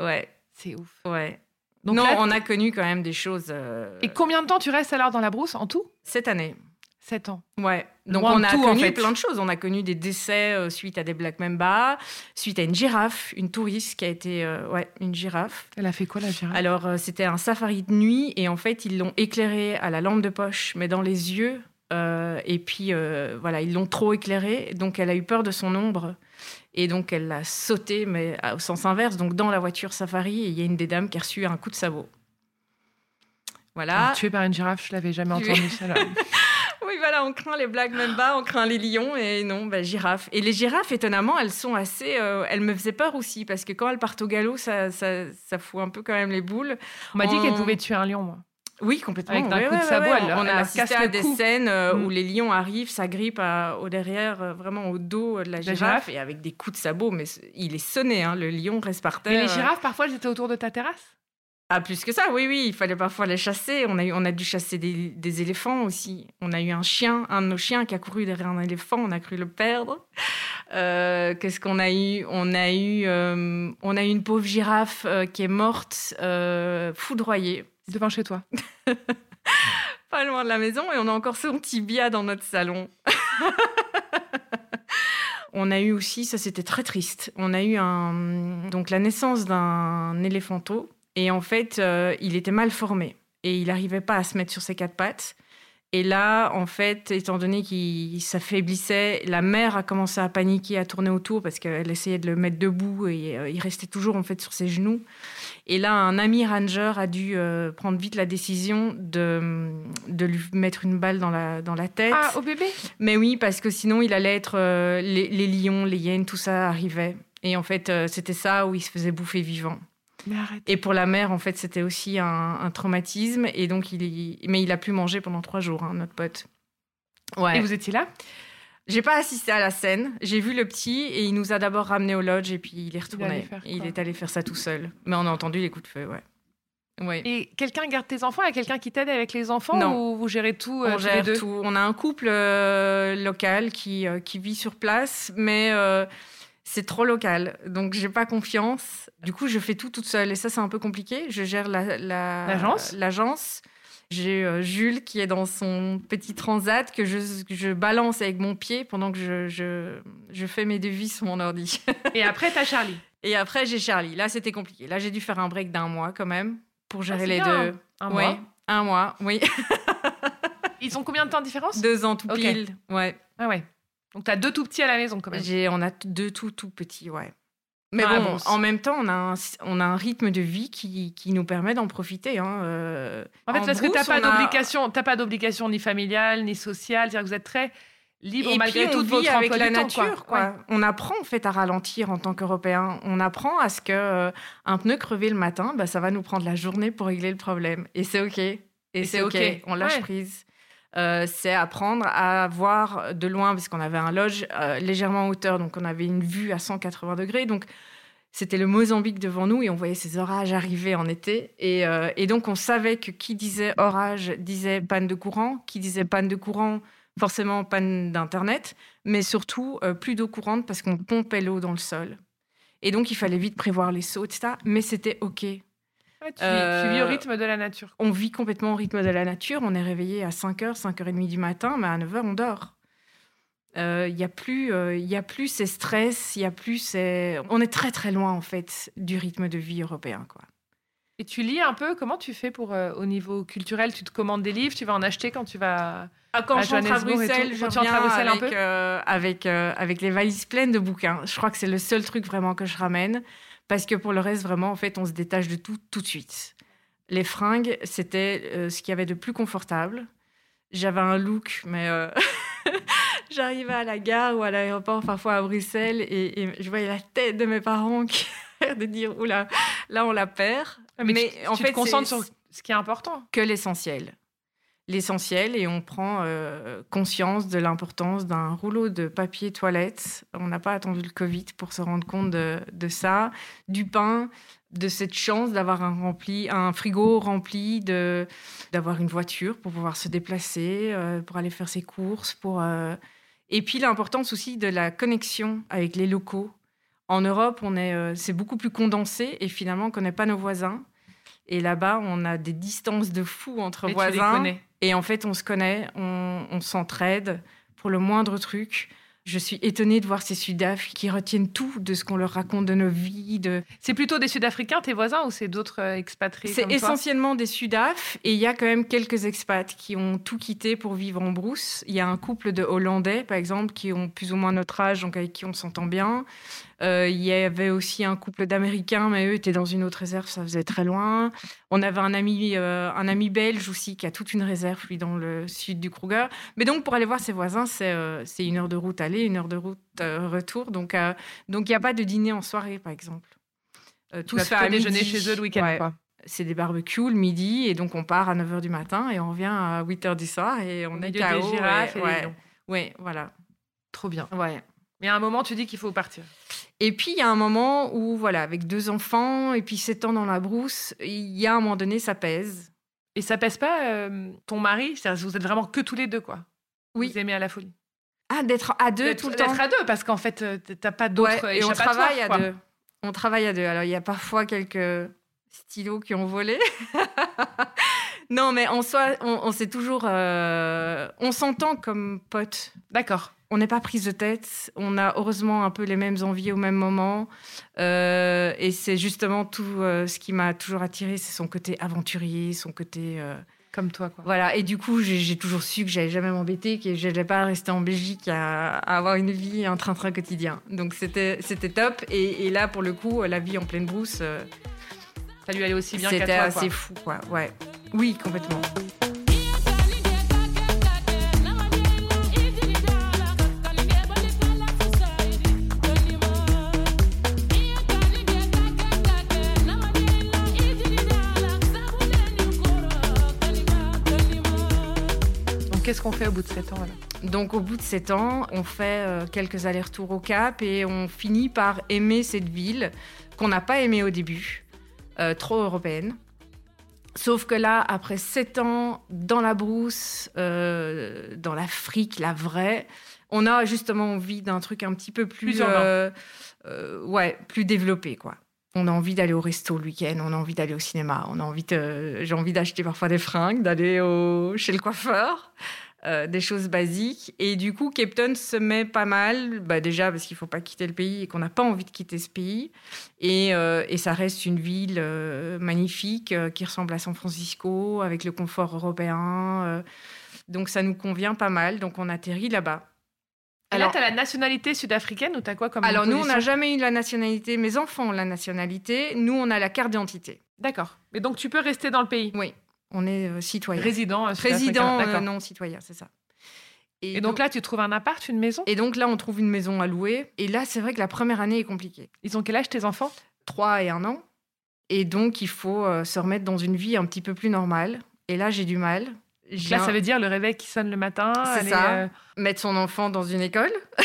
Ouais. C'est ouf. Ouais. Donc non, on a connu quand même des choses. Euh, Et combien de temps tu restes alors dans la brousse en tout? Cette année. 7 ans. Ouais. Donc on a connu plein de choses. On a connu des décès euh, suite à des Black Mamba, suite à une girafe, une touriste qui a été, euh, ouais, une girafe. Elle a fait quoi la girafe? Alors euh, c'était un safari de nuit et en fait ils l'ont éclairée à la lampe de poche, mais dans les yeux. et puis voilà, ils l'ont trop éclairée, donc elle a eu peur de son ombre. Et donc elle l'a sauté, mais au sens inverse. Donc dans la voiture safari, il y a une des dames qui a reçu un coup de sabot. Voilà. Tuée par une girafe, je l'avais jamais entendu ça. oui, voilà, on craint les blagues même bas, on craint les lions et non, bah, girafes. Et les girafes, étonnamment, elles sont assez. Euh, elles me faisaient peur aussi parce que quand elles partent au galop, ça, ça, ça fout un peu quand même les boules. On m'a dit qu'elles pouvaient tuer un lion, moi. Oui, complètement. Avec un coup de sabot, on a assisté à des scènes euh, où mm. les lions arrivent, s'agrippent au derrière, euh, vraiment au dos de la girafe, et avec des coups de sabot. Mais il est sonné, hein, le lion reste par terre. Mais les girafes, parfois, elles étaient autour de ta terrasse? Ah, plus que ça, oui, oui, il fallait parfois les chasser. On a, eu, on a dû chasser des, éléphants aussi. On a eu un chien, un de nos chiens qui a couru derrière un éléphant, on a cru le perdre. Euh, qu'est-ce qu'on a eu? On a eu, euh, on a eu une pauvre girafe euh, qui est morte, foudroyée. Devant chez toi Pas loin de la maison, et on a encore son tibia dans notre salon. on a eu aussi, ça c'était très triste, on a eu un, donc la naissance d'un éléphanto et en fait, euh, il était mal formé et il n'arrivait pas à se mettre sur ses quatre pattes. Et là, en fait, étant donné qu'il s'affaiblissait, la mère a commencé à paniquer, à tourner autour parce qu'elle essayait de le mettre debout et euh, il restait toujours en fait sur ses genoux. Et là, un ami ranger a dû euh, prendre vite la décision de, de lui mettre une balle dans la, dans la tête. Ah, au bébé? Mais oui, parce que sinon, il allait être les, les, lions, les hyènes, tout ça arrivait. Et en fait, c'était ça où il se faisait bouffer vivant. Et pour la mère, en fait, c'était aussi un, traumatisme. Et donc, il, mais il a pu manger pendant trois jours, hein, notre pote. Ouais. Et vous étiez là? J'ai pas assisté à la scène. J'ai vu le petit et il nous a d'abord ramené au lodge et puis il est retourné. Il, il est allé faire ça tout seul. Mais on a entendu les coups de feu, ouais. Ouais. Et quelqu'un garde tes enfants? Il y a quelqu'un qui t'aide avec les enfants non. ou vous gérez tout euh, On gère tout. On a un couple euh, local qui, euh, qui vit sur place, mais c'est trop local, donc j'ai pas confiance. Du coup, je fais tout toute seule et ça, c'est un peu compliqué. Je gère l'agence, la, l'agence? J'ai euh, Jules qui est dans son petit transat que je, je balance avec mon pied pendant que je, je, je fais mes devis sur mon ordi. Et après, t'as Charlie? Et après, j'ai Charlie. Là, c'était compliqué. Là, j'ai dû faire un break d'un mois quand même pour gérer c'est les bien, deux. Un mois? Un mois, oui. Ils ont combien de temps de différence? Deux ans tout pile. Ouais. Ah ouais. Donc t'as deux tout petits à la maison quand même. J'ai, on a deux tout, tout petits, ouais. Mais Ah, bon, en même temps, on a un, on a un rythme de vie qui, qui nous permet d'en profiter. Hein. euh. En fait, parce que brousse, t'as pas a- d'obligation, t'as pas d'obligation ni familiale ni sociale. C'est-à-dire que vous êtes très libre Et malgré tout de votre avec emploi la du temps, nature, quoi. Ouais. On apprend en fait à ralentir en tant qu'Européen. On apprend à ce que euh, un pneu crevé le matin, bah, ça va nous prendre la journée pour régler le problème. Et c'est ok. Et, c'est c'est ok. ok. On lâche Ouais. prise. Euh, c'est apprendre à voir de loin, parce qu'on avait un loge euh, légèrement en hauteur, donc on avait une vue à 180 degrés. Donc c'était le Mozambique devant nous et on voyait ces orages arriver en été. Et, euh, et donc on savait que qui disait orage disait panne de courant, qui disait panne de courant, forcément panne d'internet, mais surtout plus d'eau courante parce qu'on pompait l'eau dans le sol. Et donc il fallait vite prévoir les sauts, etc. Mais c'était ok. Ouais, tu, vis- Euh, tu vis au rythme de la nature. On vit complètement au rythme de la nature. On est réveillé à 5h, 5h30 du matin, mais à 9h, on dort. Il n'y a, plus, euh, y a plus ces stress, il y a plus ces... On est très très loin en fait du rythme de vie européen. Quoi. Et tu lis un peu? Comment tu fais pour euh, au niveau culturel? Tu te commandes des livres, tu vas en acheter quand tu vas. Ah, quand À je rentre à Bruxelles, je Quand rentres à reviens Bruxelles un avec, peu euh, avec, euh, avec les valises pleines de bouquins. Je crois que c'est le seul truc vraiment que je ramène. Parce que pour le reste, vraiment, en fait, on se détache de tout tout de suite. Les fringues, c'était euh, ce qu'il y avait de plus confortable. J'avais un look, mais j'arrivais à la gare ou à l'aéroport, parfois à Bruxelles, et, et je voyais la tête de mes parents qui de dire oula, là on la perd. Ah, Mais, Mais tu, en tu fait, te concentres sur ce qui est important. que l'essentiel. L'essentiel, et on prend euh, conscience de l'importance d'un rouleau de papier toilette. On n'a pas attendu le Covid pour se rendre compte de, de ça. Du pain, de cette chance d'avoir un, rempli, un frigo rempli, de, d'avoir une voiture pour pouvoir se déplacer, euh, pour aller faire ses courses. Pour, euh, Et puis l'importance aussi de la connexion avec les locaux. En Europe, on est, c'est beaucoup plus condensé et finalement, on ne connaît pas nos voisins. Et là-bas, on a des distances de fou entre Et tu les voisins. connais. Et en fait, on se connaît, on, on s'entraide pour le moindre truc. Je suis étonnée de voir ces Sudaf qui retiennent tout de ce qu'on leur raconte de nos vies. De... C'est plutôt des Sud-Africains, tes voisins, ou c'est d'autres euh, expatriés C'est essentiellement des Sudaf et il y a quand même quelques expats qui ont tout quitté pour vivre en brousse. Il y a un couple de Hollandais, par exemple, qui ont plus ou moins notre âge, donc avec qui on s'entend bien. Euh, il y avait aussi un couple d'Américains, mais eux étaient dans une autre réserve, ça faisait très loin. On avait un ami, euh, un ami belge aussi qui a toute une réserve, lui, dans le sud du Kruger. Mais donc, pour aller voir ses voisins, c'est euh, une heure de route aller, une heure de route retour. Donc, donc il n'y a pas de dîner en soirée, par exemple. Tout se fait à déjeuner midi. chez eux le week-end. Ouais c'est des barbecues le midi et donc on part à 9h du matin et on revient à 8h du soir et on Au est KO. des girafes et, et des ouais, lions. ouais, voilà. Trop bien. Ouais. Mais à un moment, tu dis qu'il faut partir. Et puis il y a un moment où voilà, avec deux enfants et puis sept ans dans la brousse, il y a un moment donné ça pèse. Et ça pèse pas euh, ton mari? Vous êtes vraiment que tous les deux, quoi. Oui. Vous aimez à la folie. Ah d'être à deux tout le temps? D'être à deux, parce qu'en fait, euh, t'as pas d'autres Ouais, et on travaille à quoi. deux. On travaille à deux. Alors il y a parfois quelques stylos qui ont volé. non mais en soi, on, on s'est toujours, euh, on s'entend comme potes. D'accord. On n'est pas prise de tête. On a heureusement un peu les mêmes envies au même moment. Euh, et c'est justement tout euh, ce qui m'a toujours attiré, c'est son côté aventurier, son côté. euh, Comme toi, quoi. voilà. Et du coup, j'ai toujours su que j'allais jamais m'embêter, que je n'allais pas rester en Belgique à, à avoir une vie, un train-train quotidien. Donc c'était c'était top. Et, et là, pour le coup, la vie en pleine brousse, Ça lui allait aussi bien qu'à c'était toi, assez quoi. fou, quoi. Ouais. Oui, complètement. Qu'est-ce qu'on fait au bout de 7 ans, alors Donc au bout de sept ans, on fait euh, quelques allers-retours au Cap et on finit par aimer cette ville qu'on n'a pas aimée au début, euh, trop européenne. Sauf que là, après sept ans dans la brousse, euh, dans l'Afrique, la vraie, on a justement envie d'un truc un petit peu plus, euh, ouais, plus développé, quoi. On a envie d'aller au resto le week-end, on a envie d'aller au cinéma, on a envie j'ai envie d'acheter parfois des fringues, d'aller au... chez le coiffeur. Euh, des choses basiques. Et du coup, Cape se met pas mal, bah déjà parce qu'il faut pas quitter le pays et qu'on n'a pas envie de quitter ce pays. Et, euh, ça reste une ville euh, magnifique qui ressemble à San Francisco, avec le confort européen. donc ça nous convient pas mal. Donc on atterrit là-bas. Alors, là, tu as la nationalité sud-africaine ou tu as quoi comme Alors, nous, on n'a jamais eu la nationalité. Mes enfants ont la nationalité. Nous, on a la carte d'identité. D'accord. Mais donc, tu peux rester dans le pays Oui. On est euh, citoyen. Résident euh, Président, euh, non citoyen, c'est ça. Et, donc, là, tu trouves un appart, une maison? Et donc là, on trouve une maison à louer. Et là, c'est vrai que la première année est compliquée. Ils ont quel âge tes enfants? Trois et un an. Et donc, il faut se remettre dans une vie un petit peu plus normale. Et là, j'ai du mal. Là, ça veut dire le réveil qui sonne le matin. C'est ça. Mettre son enfant dans une école.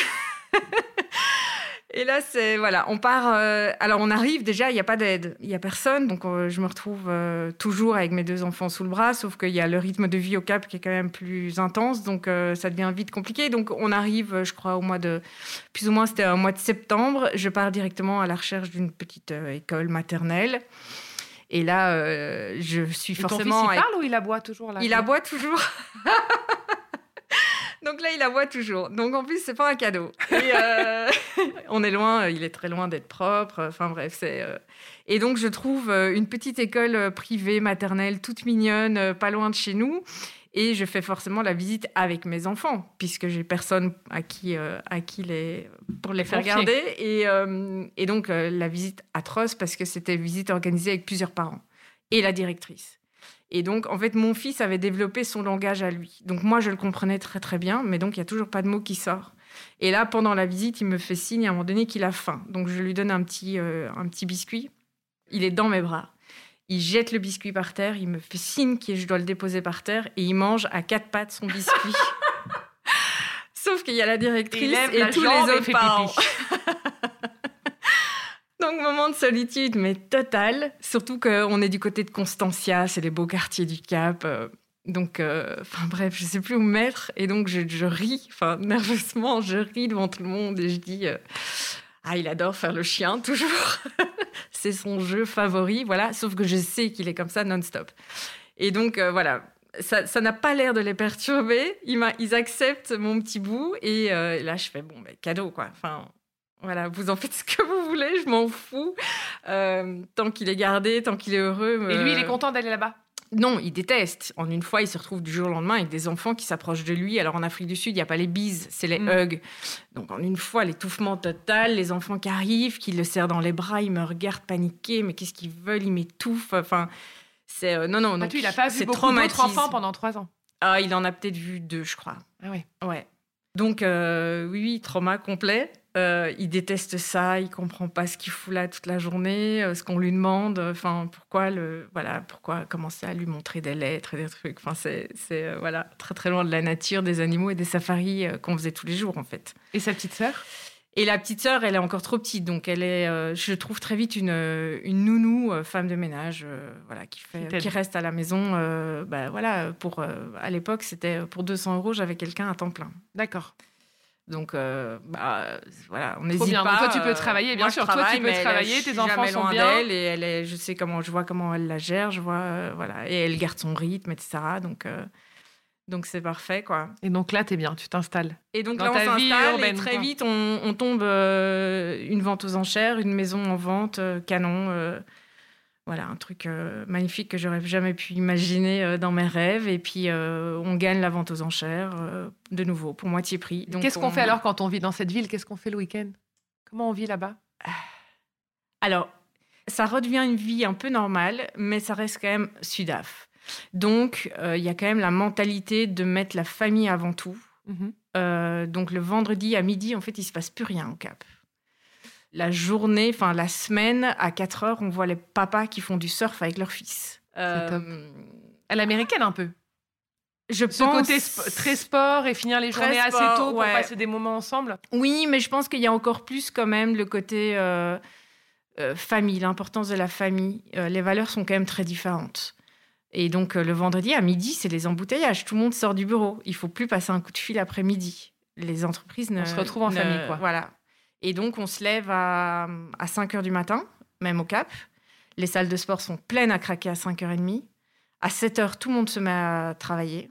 Et là, c'est voilà, on part. Euh, alors, on arrive déjà, il n'y a pas d'aide, il n'y a personne, donc euh, je me retrouve euh, toujours avec mes deux enfants sous le bras, sauf qu'il y a le rythme de vie au Cap qui est quand même plus intense, donc ça devient vite compliqué. Donc, on arrive, je crois, au mois de, plus ou moins, c'était un mois de septembre. Je pars directement à la recherche d'une petite école maternelle. Et là, je suis forcément. Ton fils, il parle ou il aboie toujours là Il aboie toujours. Donc là, il aboie toujours. Donc en plus, c'est pas un cadeau. Euh, on est loin, il est très loin d'être propre. Enfin bref, c'est. Euh, et donc je trouve euh, une petite école privée maternelle toute mignonne, pas loin de chez nous. Et je fais forcément la visite avec mes enfants, puisque j'ai personne à qui, à qui les, pour les faire garder. Et, et donc la visite atroce, parce que c'était une visite organisée avec plusieurs parents et la directrice. Et donc, en fait, mon fils avait développé son langage à lui. Donc, moi, je le comprenais très, très bien, mais donc, il n'y a toujours pas de mot qui sort. Et là, pendant la visite, il me fait signe à un moment donné qu'il a faim. Donc, je lui donne un petit, euh, un petit biscuit. Il est dans mes bras. Il jette le biscuit par terre, il me fait signe que je dois le déposer par terre et il mange à quatre pattes son biscuit. Sauf qu'il y a la directrice et, tous les autres parents. Donc, moment de solitude, mais total. Surtout qu'on est du côté de Constantia, c'est les beaux quartiers du Cap. Euh, donc, euh, enfin bref, je sais plus où me mettre. Et donc, je, ris, enfin, nerveusement, je ris devant tout le monde et je dis euh, Ah, il adore faire le chien, toujours. c'est son jeu favori, voilà. Sauf que je sais qu'il est comme ça non-stop. Et donc, voilà. Ça n'a pas l'air de les perturber. Ils, ils, acceptent mon petit bout. Et là, je fais Bon, ben, cadeau, quoi. Enfin, voilà, vous en faites ce que vous voulez, je m'en fous. Euh, tant qu'il est gardé, tant qu'il est heureux. Et lui, il est content d'aller là-bas? Non, il déteste. En une fois, il se retrouve du jour au lendemain avec des enfants qui s'approchent de lui. Alors en Afrique du Sud, il n'y a pas les bises, c'est les mm. hugs. Donc en une fois, l'étouffement total, les enfants qui arrivent, qui le serrent dans les bras, ils me regardent paniquer, mais qu'est-ce qu'ils veulent? Ils m'étouffent. Enfin, c'est euh, non, non. Ah, il n'a pas vu beaucoup d'autres enfants pendant trois ans? Ah, il en a peut-être vu deux, je crois. Ah oui. Ouais. Donc euh, oui, oui, trauma complet. Euh, il déteste ça, il comprend pas ce qu'il fout là toute la journée, euh, ce qu'on lui demande. Enfin, pourquoi le, voilà, pourquoi commencer à lui montrer des lettres et des trucs. Enfin, c'est, voilà, très très loin de la nature, des animaux et des safaris euh, qu'on faisait tous les jours en fait. Et sa petite sœur? Et la petite sœur, elle est encore trop petite, donc elle est, je trouve très vite une, une nounou, femme de ménage, voilà, qui fait, qui reste à la maison. bah voilà, pour à l'époque, c'était pour 200 euros, j'avais quelqu'un à temps plein. D'accord. Donc, euh, bah, voilà, on n'hésite pas. toi, tu peux travailler, bien sûr. toi, tu peux travailler, tes enfants sont bien. et elle est, je sais comment, je vois comment elle la gère, je vois, euh, voilà, et elle garde son rythme, etc. Donc, euh, donc c'est parfait, quoi. Et donc là, tu es bien, tu t'installes. Et donc là, on s'installe et très vite, on, on tombe une vente aux enchères, une maison en vente, canon voilà, un truc euh, magnifique que j'aurais jamais pu imaginer euh, dans mes rêves. Et puis, euh, on gagne la vente aux enchères, de nouveau, pour moitié prix. Qu'est-ce qu'on fait alors quand on vit dans cette ville? Qu'est-ce qu'on fait le week-end? Comment on vit là-bas? Alors, ça redevient une vie un peu normale, mais ça reste quand même Sudaf. Donc, il y a quand même la mentalité de mettre la famille avant tout. Mhm. donc, le vendredi à midi, en fait, il se passe plus rien au Cap la journée, enfin la semaine, à 4 heures, on voit les papas qui font du surf avec leur fils. Euh, à l'américaine un peu. Je Ce côté très sport et finir les journées assez tôt pour passer des moments ensemble. Oui, mais je pense qu'il y a encore plus quand même le côté euh, euh, famille, l'importance de la famille. les valeurs sont quand même très différentes. Et donc le vendredi à midi, c'est les embouteillages. Tout le monde sort du bureau. Il faut plus passer un coup de fil après midi. Les entreprises ne. On se retrouve en famille, quoi. Voilà. Et donc, on se lève à, à 5 heures du matin. même au Cap. Les salles de sport sont pleines à craquer à 5h30. À 7h, tout le monde se met à travailler.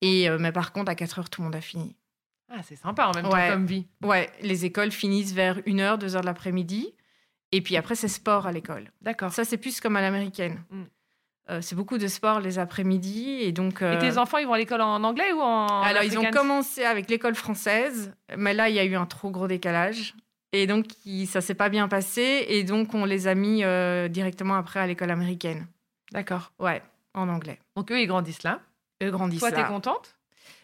Et, euh, mais par contre, à 4h, tout le monde a fini. Ah, c'est sympa en même Ouais. temps comme vie. Ouais, les écoles finissent vers 1h, 2h de l'après-midi. Et puis après, c'est sport à l'école. D'accord. Ça, c'est plus comme à l'américaine. Mm. Euh, c'est beaucoup de sport les après-midi. Et donc. Et euh, tes enfants, ils vont à l'école en anglais ou en Alors, ils ont commencé avec l'école française, mais là, il y a eu un trop gros décalage. Et donc, il- ça s'est pas bien passé. Et donc, on les a mis euh, directement après à l'école américaine. D'accord. Ouais, en anglais. Donc eux, ils grandissent là. Eux grandissent Toi, t'es là. contente?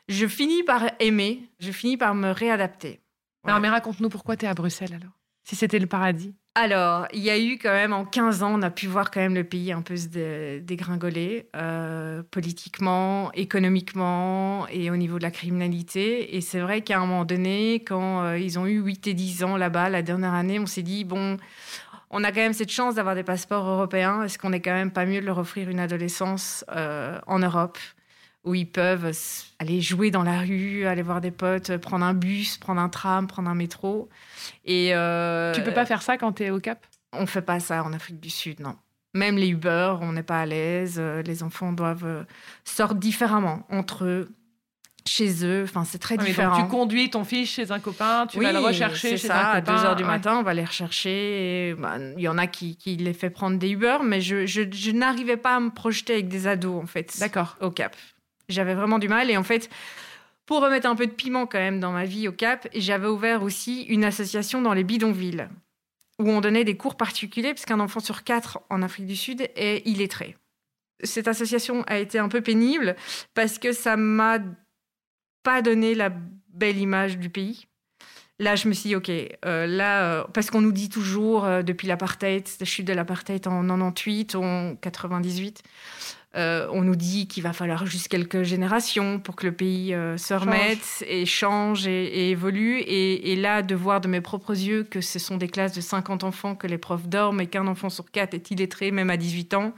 Je finis par aimer, je finis par me réadapter. Non, mais raconte-nous pourquoi t'es à Bruxelles alors? Si c'était le paradis. Alors, il y a eu quand même, en 15 ans, on a pu voir quand même le pays un peu se dé- dégringoler, euh, politiquement, économiquement et au niveau de la criminalité. Et c'est vrai qu'à un moment donné, quand euh, ils ont eu 8 et 10 ans là-bas, la dernière année, on s'est dit, bon, on a quand même cette chance d'avoir des passeports européens. Est-ce qu'on n'est quand même pas mieux de leur offrir une adolescence euh, en Europe? Où ils peuvent aller jouer dans la rue, aller voir des potes, prendre un bus, prendre un tram, prendre un métro. Et euh, Tu peux pas faire ça quand t'es au Cap? on fait pas ça en Afrique du Sud, non. Même les Uber, on n'est pas à l'aise. euh, Les enfants doivent euh, sortir différemment entre eux, chez eux. Enfin, c'est très donc, différent. tu conduis ton fils chez un copain, tu oui, vas le rechercher chez ça, un à copain. 2 heures du Ouais. matin, on va les rechercher. bah, Il y en a qui, qui les fait prendre des Uber, mais je, je, je n'arrivais pas à me projeter avec des ados, en fait, D'accord. au Cap. J'avais vraiment du mal. Et en fait, pour remettre un peu de piment quand même dans ma vie au Cap, j'avais ouvert aussi une association dans les bidonvilles où on donnait des cours particuliers, parce qu'un enfant sur quatre en Afrique du Sud est illettré. Cette association a été un peu pénible parce que ça m'a pas donné la belle image du pays. Là, je me suis dit, OK, euh, là, euh, parce qu'on nous dit toujours, euh, depuis l'apartheid, la chute de l'apartheid en 98, en 98, euh, on nous dit qu'il va falloir juste quelques générations pour que le pays euh, se remette et change et, et évolue. Et, et là, de voir de mes propres yeux que ce sont des classes de 50 enfants, que les profs dorment et qu'un enfant sur quatre est illettré, même à 18 ans,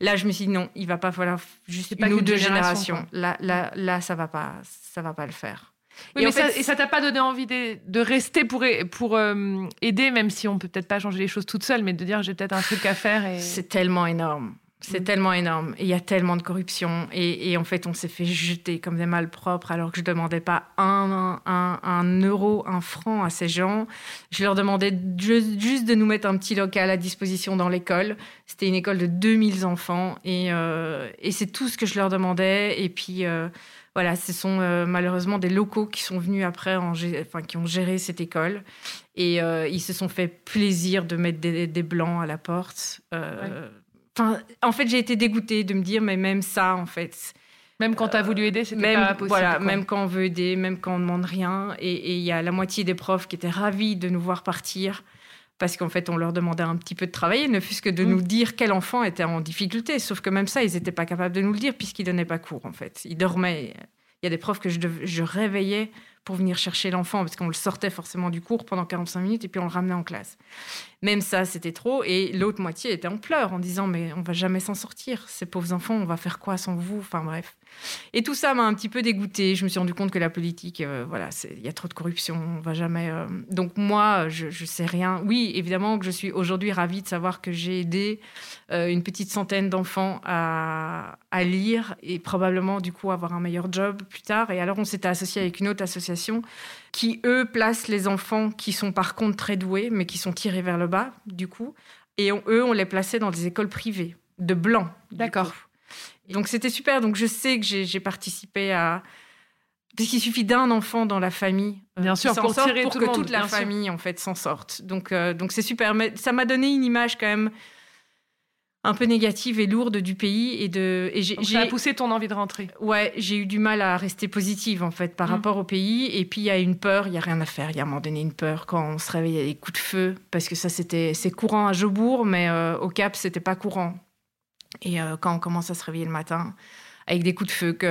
là, je me suis dit non, il va pas falloir juste une ou deux génération, générations. Là, là, là, ça va pas, ça va pas le faire. Oui, Et mais fait, ça, et ça t'a pas donné envie de, de rester pour, pour euh, aider, même si on peut peut-être pas changer les choses toute seule, mais de dire j'ai peut-être un truc à faire. Et... C'est tellement énorme. C'est Mm. tellement énorme. Il y a tellement de corruption. Et, et en fait, on s'est fait jeter comme des malpropres alors que je demandais pas un, un, un euro, un franc à ces gens. Je leur demandais ju- juste de nous mettre un petit local à disposition dans l'école. C'était une école de 2000 enfants. Et, euh, et c'est tout ce que je leur demandais. Et puis, euh, voilà, ce sont euh, malheureusement des locaux qui sont venus après, en enfin, qui ont géré cette école. Et euh, ils se sont fait plaisir de mettre des, des blancs à la porte. Euh, Enfin, en fait, j'ai été dégoûtée de me dire, mais même ça, en fait, Même quand t'as voulu aider, c'était même, pas possible. voilà, quoi. même quand on veut aider, même quand on demande rien. Et il y a la moitié des profs qui étaient ravis de nous voir partir parce qu'en fait, on leur demandait un petit peu de travailler, ne fût-ce que de Mm. nous dire quel enfant était en difficulté. Sauf que même ça, ils n'étaient pas capables de nous le dire puisqu'ils donnaient pas cours, en fait. Ils dormaient. Il y a des profs que je, dev- je réveillais pour venir chercher l'enfant parce qu'on le sortait forcément du cours pendant 45 minutes et puis on le ramenait en classe. Même ça, c'était trop. Et l'autre moitié était en pleurs en disant Mais on va jamais s'en sortir. Ces pauvres enfants, on va faire quoi sans vous? Enfin bref. Et tout ça m'a un petit peu dégoûtée. Je me suis rendu compte que la politique, euh, voilà, il y a trop de corruption. On va jamais. euh, Donc moi, je, je sais rien. Oui, évidemment que je suis aujourd'hui ravie de savoir que j'ai aidé euh, une petite centaine d'enfants à, à lire et probablement du coup avoir un meilleur job plus tard. Et alors on s'était associé avec une autre association qui eux placent les enfants qui sont par contre très doués mais qui sont tirés vers le bas du coup. Et on- eux on les plaçait dans des écoles privées de blancs. D'accord. Donc c'était super. Donc je sais que j'ai participé à parce qu'il suffit d'un enfant dans la famille, euh, Bien sûr, pour tirer pour tout que le monde, toute la famille en fait s'en sorte. Donc euh, donc c'est super. Mais ça m'a donné une image quand même un peu négative et lourde du pays et de et j'ai poussé ton envie de rentrer. ouais j'ai eu du mal à rester positive en fait par Mm. rapport au pays et puis il y a une peur il y a rien à faire il y a à un moment donné une peur quand on se réveille il y a des coups de feu parce que ça c'était c'est courant à Jobourg mais euh, au Cap c'était pas courant et euh, quand on commence à se réveiller le matin avec des coups de feu, qu'il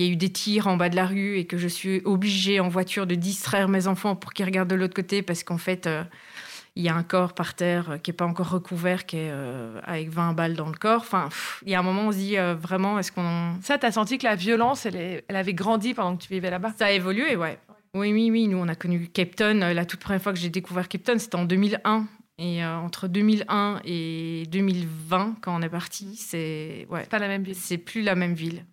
y a eu des tirs en bas de la rue et que je suis obligée en voiture de distraire mes enfants pour qu'ils regardent de l'autre côté parce qu'en fait, euh, il y a un corps par terre euh, qui n'est pas encore recouvert, qui est euh, avec 20 balles dans le corps. Enfin, pff, il y a un moment, on se dit euh, vraiment, est-ce qu'on. Ça, t'as senti que la violence, elle, est- elle avait grandi pendant que tu vivais là-bas? Ça a évolué, ouais. Oui, oui, oui. Nous, on a connu Cape Town. La toute première fois que j'ai découvert Cape Town, c'était en 2001. Et euh, entre 2001 et 2020, quand on est parti, c'est ouais, Pas la même ville. c'est plus la même ville,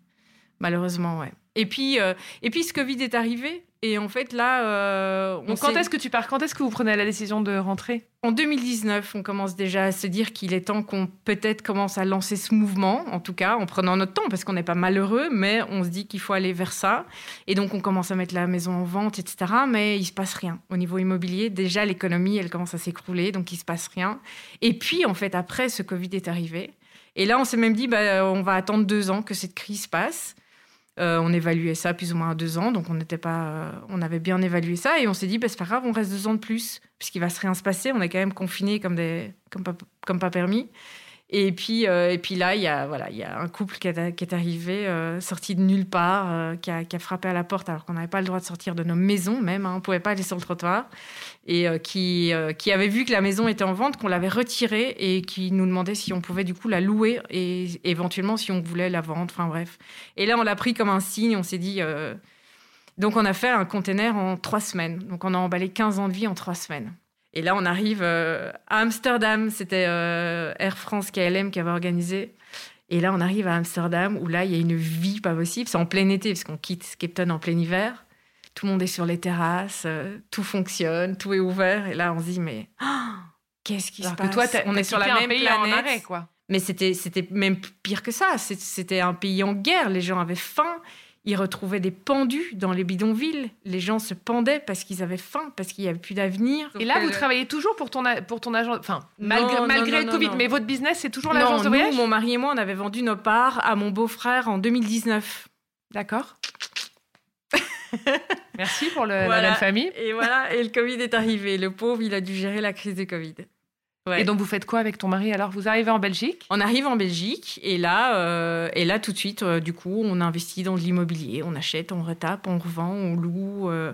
malheureusement, ouais. Et puis, et puis ce Covid est arrivé. Et en fait, là, euh, on Donc quand est-ce que tu pars Quand est-ce que vous prenez la décision de rentrer? En 2019, on commence déjà à se dire qu'il est temps qu'on peut-être commence à lancer ce mouvement, en tout cas en prenant notre temps, parce qu'on n'est pas malheureux, mais on se dit qu'il faut aller vers ça. Et donc on commence à mettre la maison en vente, etc. Mais il se passe rien au niveau immobilier. Déjà l'économie, elle commence à s'écrouler, donc il se passe rien. Et puis en fait après, ce Covid est arrivé. Et là, on s'est même dit, bah, on va attendre deux ans que cette crise passe. Euh, on évaluait ça plus ou moins à deux ans, donc on n'était pas, euh, on avait bien évalué ça et on s'est dit, bah, c'est pas grave, on reste deux ans de plus, puisqu'il va se rien se passer. On est quand même confinés comme des, comme pas, comme pas permis. Et puis, euh, et puis là, il y a, voilà, il y a un couple qui est, qui est arrivé, euh, sorti de nulle part, euh, qui, a, qui a frappé à la porte alors qu'on n'avait pas le droit de sortir de nos maisons même, hein, on ne pouvait pas aller sur le trottoir, et euh, qui, euh, qui avait vu que la maison était en vente, qu'on l'avait retirée et qui nous demandait si on pouvait du coup la louer et éventuellement si on voulait la vendre, enfin bref. Et là, on l'a pris comme un signe, on s'est dit... euh, Donc on a fait un container en trois semaines, donc on a emballé 15 ans de vie en trois semaines. Et là, on arrive euh, à Amsterdam. C'était euh, Air France KLM qui avait organisé. Et là, on arrive à Amsterdam où là, il y a une vie pas possible. C'est en plein été parce qu'on quitte Cape Town en plein hiver. Tout le monde est sur les terrasses, euh, tout fonctionne, tout est ouvert. Et là, on se dit, mais ah, qu'est-ce qui Alors se que passe toi, On est sur la même pays en planète. arrêt, quoi. Mais c'était, c'était même pire que ça. C'était un pays en guerre. Les gens avaient faim. Ils retrouvaient des pendus dans les bidonvilles. Les gens se pendaient parce qu'ils avaient faim, parce qu'il n'y avait plus d'avenir. Et là, vous travaillez toujours pour ton, pour ton agent, enfin, malgré, non, malgré non, le Covid, non. mais votre business, c'est toujours l'agence de voyage nous, mon mari et moi, on avait vendu nos parts à mon beau-frère en 2019. D'accord? Merci pour le, la Voilà. belle famille. Et voilà, et le Covid est arrivé. Le pauvre, il a dû gérer la crise du Covid. Ouais. Et donc, vous faites quoi avec ton mari Alors, vous arrivez en Belgique? On arrive en Belgique et là, euh, et là tout de suite, euh, du coup, on investit dans de l'immobilier. On achète, on retape, on revend, on loue. euh,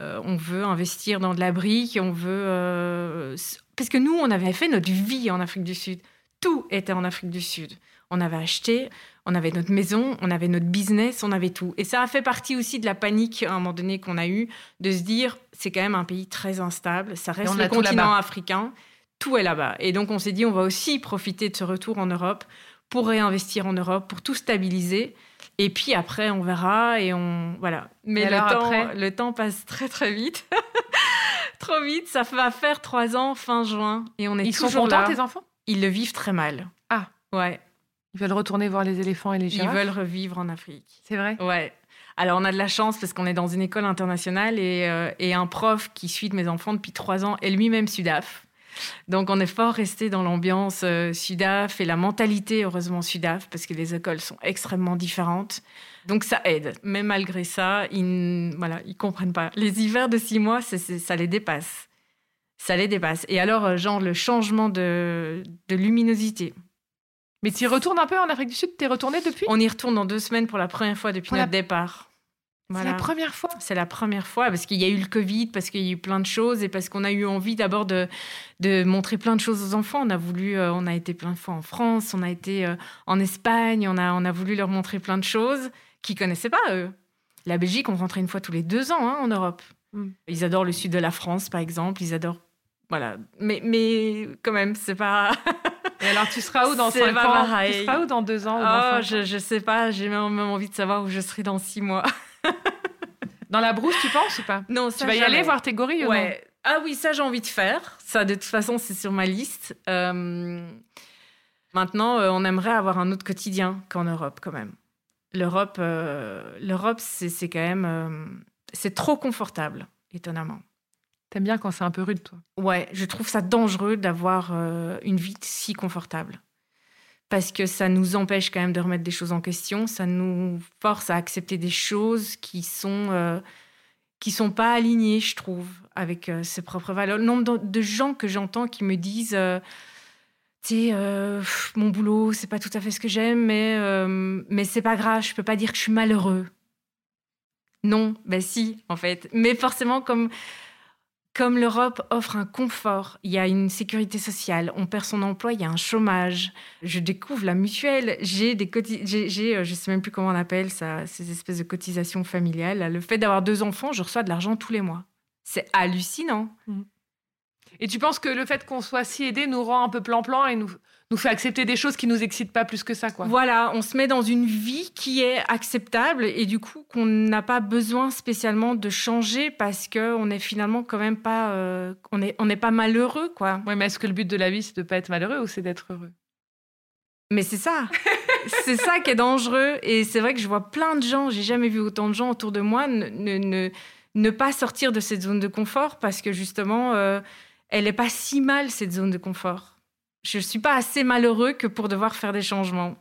euh, on veut investir dans de la brique. On veut euh, parce que nous, on avait fait notre vie en Afrique du Sud. Tout était en Afrique du Sud. On avait acheté, on avait notre maison, on avait notre business, on avait tout. Et ça a fait partie aussi de la panique à un moment donné qu'on a eu de se dire, c'est quand même un pays très instable. Ça reste le continent africain. Tout est là-bas. Et donc, on s'est dit, on va aussi profiter de ce retour en Europe pour réinvestir en Europe, pour tout stabiliser. Et puis après, on verra et on voilà. Mais le temps, après? le temps passe très très vite, trop vite. Ça va faire trois ans fin juin et on est Ils sont toujours contents, là. tes enfants? Ils le vivent très mal. Ah. ouais. Ils veulent retourner voir les éléphants et les Ils girafes? veulent revivre en Afrique. C'est vrai? Ouais. Alors on a de la chance parce qu'on est dans une école internationale et, euh, et un prof qui suit de mes enfants depuis trois ans est lui-même sudaf. Donc on est fort resté dans l'ambiance euh, sudaf et la mentalité heureusement sudaf parce que les écoles sont extrêmement différentes. Donc ça aide. Mais malgré ça, ils voilà, ils comprennent pas. Les hivers de six mois, ça les dépasse. Ça les dépasse. Et alors euh, genre le changement de, de luminosité. Mais tu y retournes un peu en Afrique du Sud? T'es retourné depuis? On y retourne dans deux semaines pour la première fois depuis Pour la- notre C'est la première fois C'est la première fois parce qu'il y a eu le Covid, parce qu'il y a eu plein de choses et parce qu'on a eu envie d'abord de, de montrer plein de choses aux enfants. On a voulu, euh, on a été plein de fois en France, on a été euh, en Espagne, on a, on a voulu leur montrer plein de choses qu'ils connaissaient pas eux. La Belgique, on rentrait une fois tous les deux ans hein, en Europe. Mm. Ils adorent le sud de la France, par exemple. Ils adorent, voilà. Mais, mais quand même, c'est pas. Et alors, tu seras où dans C'est 5 pas ans? Pareil. Tu seras où dans 2 ans ou dans Oh, je, je sais pas. J'ai même, même envie de savoir où je serai dans six mois. Dans la brousse, tu penses ou pas? Non, Tu ça, vas y aller voir tes gorilles ou non? Ah oui, ça j'ai envie de faire. Ça, de toute façon, c'est sur ma liste. Euh, Maintenant, euh, on aimerait avoir un autre quotidien qu'en Europe, quand même. L'Europe, euh, l'Europe, c'est c'est quand même, c'est trop confortable, étonnamment. T'aimes bien quand c'est un peu rude, toi? Ouais, je trouve ça dangereux d'avoir une vie si confortable. Parce que ça nous empêche quand même de remettre des choses en question, ça nous force à accepter des choses qui sont euh, qui sont pas alignées, je trouve, avec euh, ses propres valeurs. Le nombre de, gens que j'entends qui me disent, euh, tu sais, euh, mon boulot, c'est pas tout à fait ce que j'aime, mais mais c'est pas grave, je peux pas dire que je suis malheureux. Non, ben si, en fait. Mais forcément, comme comme l'Europe offre un confort, il y a une sécurité sociale, on perd son emploi, il y a un chômage. Je découvre la mutuelle, j'ai des coti- j'ai, j'ai, euh, je sais même plus comment on appelle ça, ces espèces de cotisations familiales. Le fait d'avoir deux enfants, je reçois de l'argent tous les mois. C'est hallucinant. Et tu penses que le fait qu'on soit si aidé nous rend un peu plan-plan et nous, nous fait accepter des choses qui nous excitent pas plus que ça, quoi. Voilà, on se met dans une vie qui est acceptable et du coup qu'on n'a pas besoin spécialement de changer parce que on est finalement quand même pas, euh, on n'est on est pas malheureux, quoi. Ouais, mais est-ce que le but de la vie c'est de pas être malheureux ou c'est d'être heureux? Mais c'est ça, c'est ça qui est dangereux et c'est vrai que je vois plein de gens, j'ai jamais vu autant de gens autour de moi ne, ne, ne, pas sortir de cette zone de confort parce que justement, euh, elle est pas si mal cette zone de confort je ne suis pas assez malheureux que pour devoir faire des changements.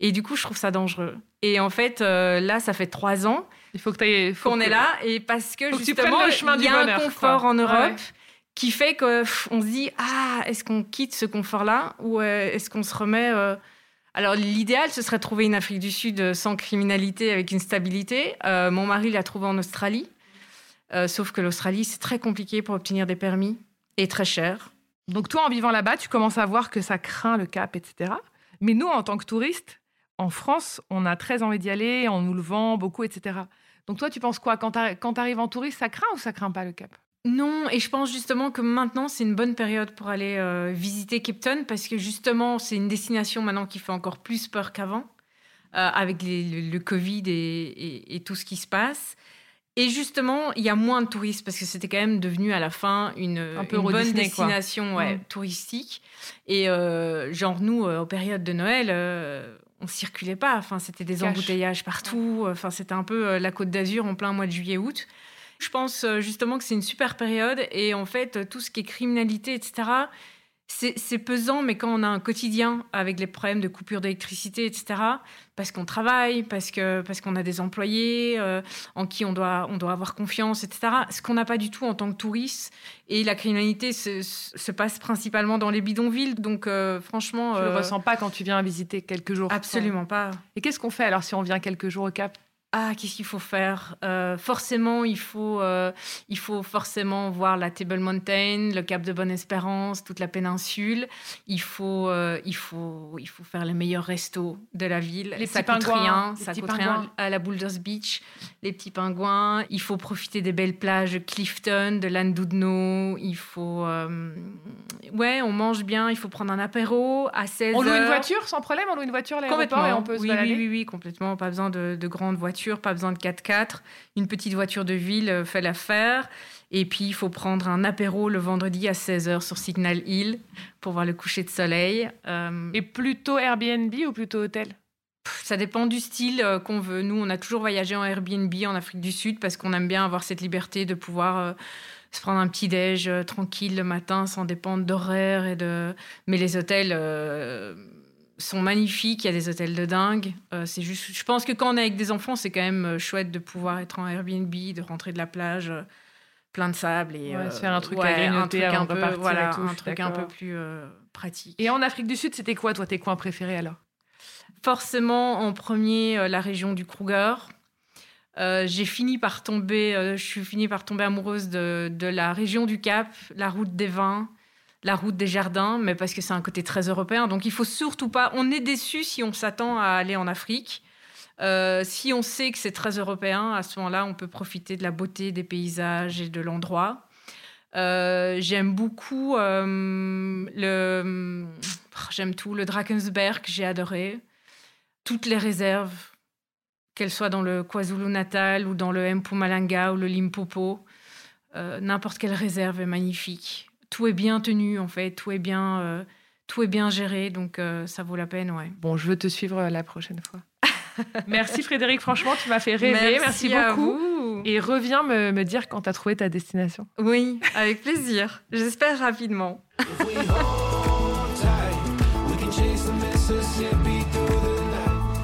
Et du coup, je trouve ça dangereux. Et en fait, euh, là, ça fait trois ans il faut que qu'on est là. Et parce que justement, il y a un confort en Europe qui fait qu'on se dit Ah, est-ce qu'on quitte ce confort-là Ou euh, est-ce qu'on se remet. Euh, alors, l'idéal, ce serait de trouver une Afrique du Sud sans criminalité, avec une stabilité. mon mari l'a trouvé en Australie. sauf que l'Australie, c'est très compliqué pour obtenir des permis et très cher. Donc toi, en vivant là-bas, tu commences à voir que ça craint le cap, etc. Mais nous, en tant que touristes, en France, on a très envie d'y aller, on nous le vend beaucoup, etc. Donc toi, tu penses quoi? Quand tu arrives en touriste, ça craint ou ça craint pas le cap? Non, et je pense justement que maintenant, c'est une bonne période pour aller euh, visiter Cape Town parce que justement, c'est une destination maintenant qui fait encore plus peur qu'avant, euh, avec le, Covid et, tout ce qui se passe. Et justement, il y a moins de touristes parce que c'était quand même devenu à la fin une, Un peu bonne destination ouais, touristique. Et euh, genre, nous, euh, aux périodes de Noël, euh, on circulait pas. Enfin, c'était des embouteillages partout. Enfin, c'était un peu la Côte d'Azur en plein mois de juillet-août. Je pense justement que c'est une super période. Et en fait, tout ce qui est criminalité, etc., c'est pesant, mais quand on a un quotidien avec les problèmes de coupure d'électricité, etc., parce qu'on travaille, parce qu'on parce qu'on a des employés euh, en qui on doit, on doit avoir confiance, etc., ce qu'on n'a pas du tout en tant que touriste. Et la criminalité se, se passe principalement dans les bidonvilles. Donc, euh, franchement. Tu ne le euh, ressens pas quand tu viens visiter quelques jours Absolument pas. Et qu'est-ce qu'on fait alors si on vient quelques jours au Cap? Ah, qu'est-ce qu'il faut faire? Euh, Forcément, il faut, euh, il faut forcément voir la Table Mountain, le Cap de Bonne-Espérance, toute la péninsule. Il faut, euh, il faut, il faut faire les meilleurs restos de la ville. Les ça coûte rien, ça coûte rien. À la Boulders Beach, les petits pingouins. Il faut profiter des belles plages Clifton, de Landudno. Il faut, ouais, on mange bien. Il faut prendre un apéro à 16 On loue une voiture sans problème. On loue une voiture à l'aéroport et on peut oui, se Oui, oui, oui, complètement. Pas besoin de, de grandes voitures pas besoin de 4x4. Une petite voiture de ville euh, fait l'affaire. Et puis, il faut prendre un apéro le vendredi à 16h sur Signal Hill pour voir le coucher de soleil. Euh, Et plutôt Airbnb ou plutôt hôtel? Ça dépend du style euh, qu'on veut. Nous, on a toujours voyagé en Airbnb en Afrique du Sud parce qu'on aime bien avoir cette liberté de pouvoir se prendre un petit déj tranquille le matin sans dépendre d'horaire et de. Mais les hôtels sont magnifiques. Il y a des hôtels de dingue. Euh, c'est juste, je pense que quand on est avec des enfants, c'est quand même euh, chouette de pouvoir être en Airbnb, de rentrer de la plage euh, plein de sable et se faire un truc à grignoter un peu, voilà, un truc un peu plus pratique. Et en Afrique du Sud, c'était quoi toi tes coins préférés alors? Forcément, en premier, la région du Kruger. j'ai fini par tomber, je suis fini par tomber amoureuse de, de, la région du Cap, la route des vins, la route des jardins, mais parce que c'est un côté très européen. Donc il faut surtout pas. On est déçu si on s'attend à aller en Afrique. Euh, si on sait que c'est très européen, à ce moment-là, on peut profiter de la beauté des paysages et de l'endroit. Euh, j'aime beaucoup euh, le. J'aime tout. Le Drakensberg, j'ai adoré. Toutes les réserves, qu'elles soient dans le KwaZulu-Natal ou dans le Mpumalanga ou le Limpopo. N'importe quelle réserve est magnifique tout est bien tenu en fait, tout est bien, euh, tout est bien géré, donc euh, ça vaut la peine, ouais. Bon, je veux te suivre euh, la prochaine fois. Merci Frédéric, franchement, tu m'as fait rêver. Merci, beaucoup. Et reviens me, me dire quand tu as trouvé ta destination. Oui, avec plaisir. J'espère rapidement.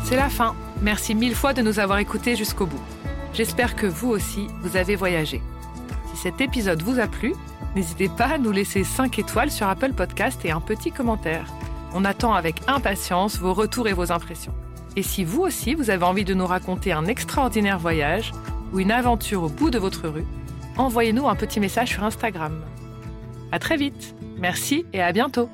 C'est la fin. Merci mille fois de nous avoir écoutés jusqu'au bout. J'espère que vous aussi, vous avez voyagé. Si cet épisode vous a plu, N'hésitez pas à nous laisser 5 étoiles sur Apple Podcast et un petit commentaire. On attend avec impatience vos retours et vos impressions. Et si vous aussi, vous avez envie de nous raconter un extraordinaire voyage ou une aventure au bout de votre rue, envoyez-nous un petit message sur Instagram. À très vite. Merci et à bientôt.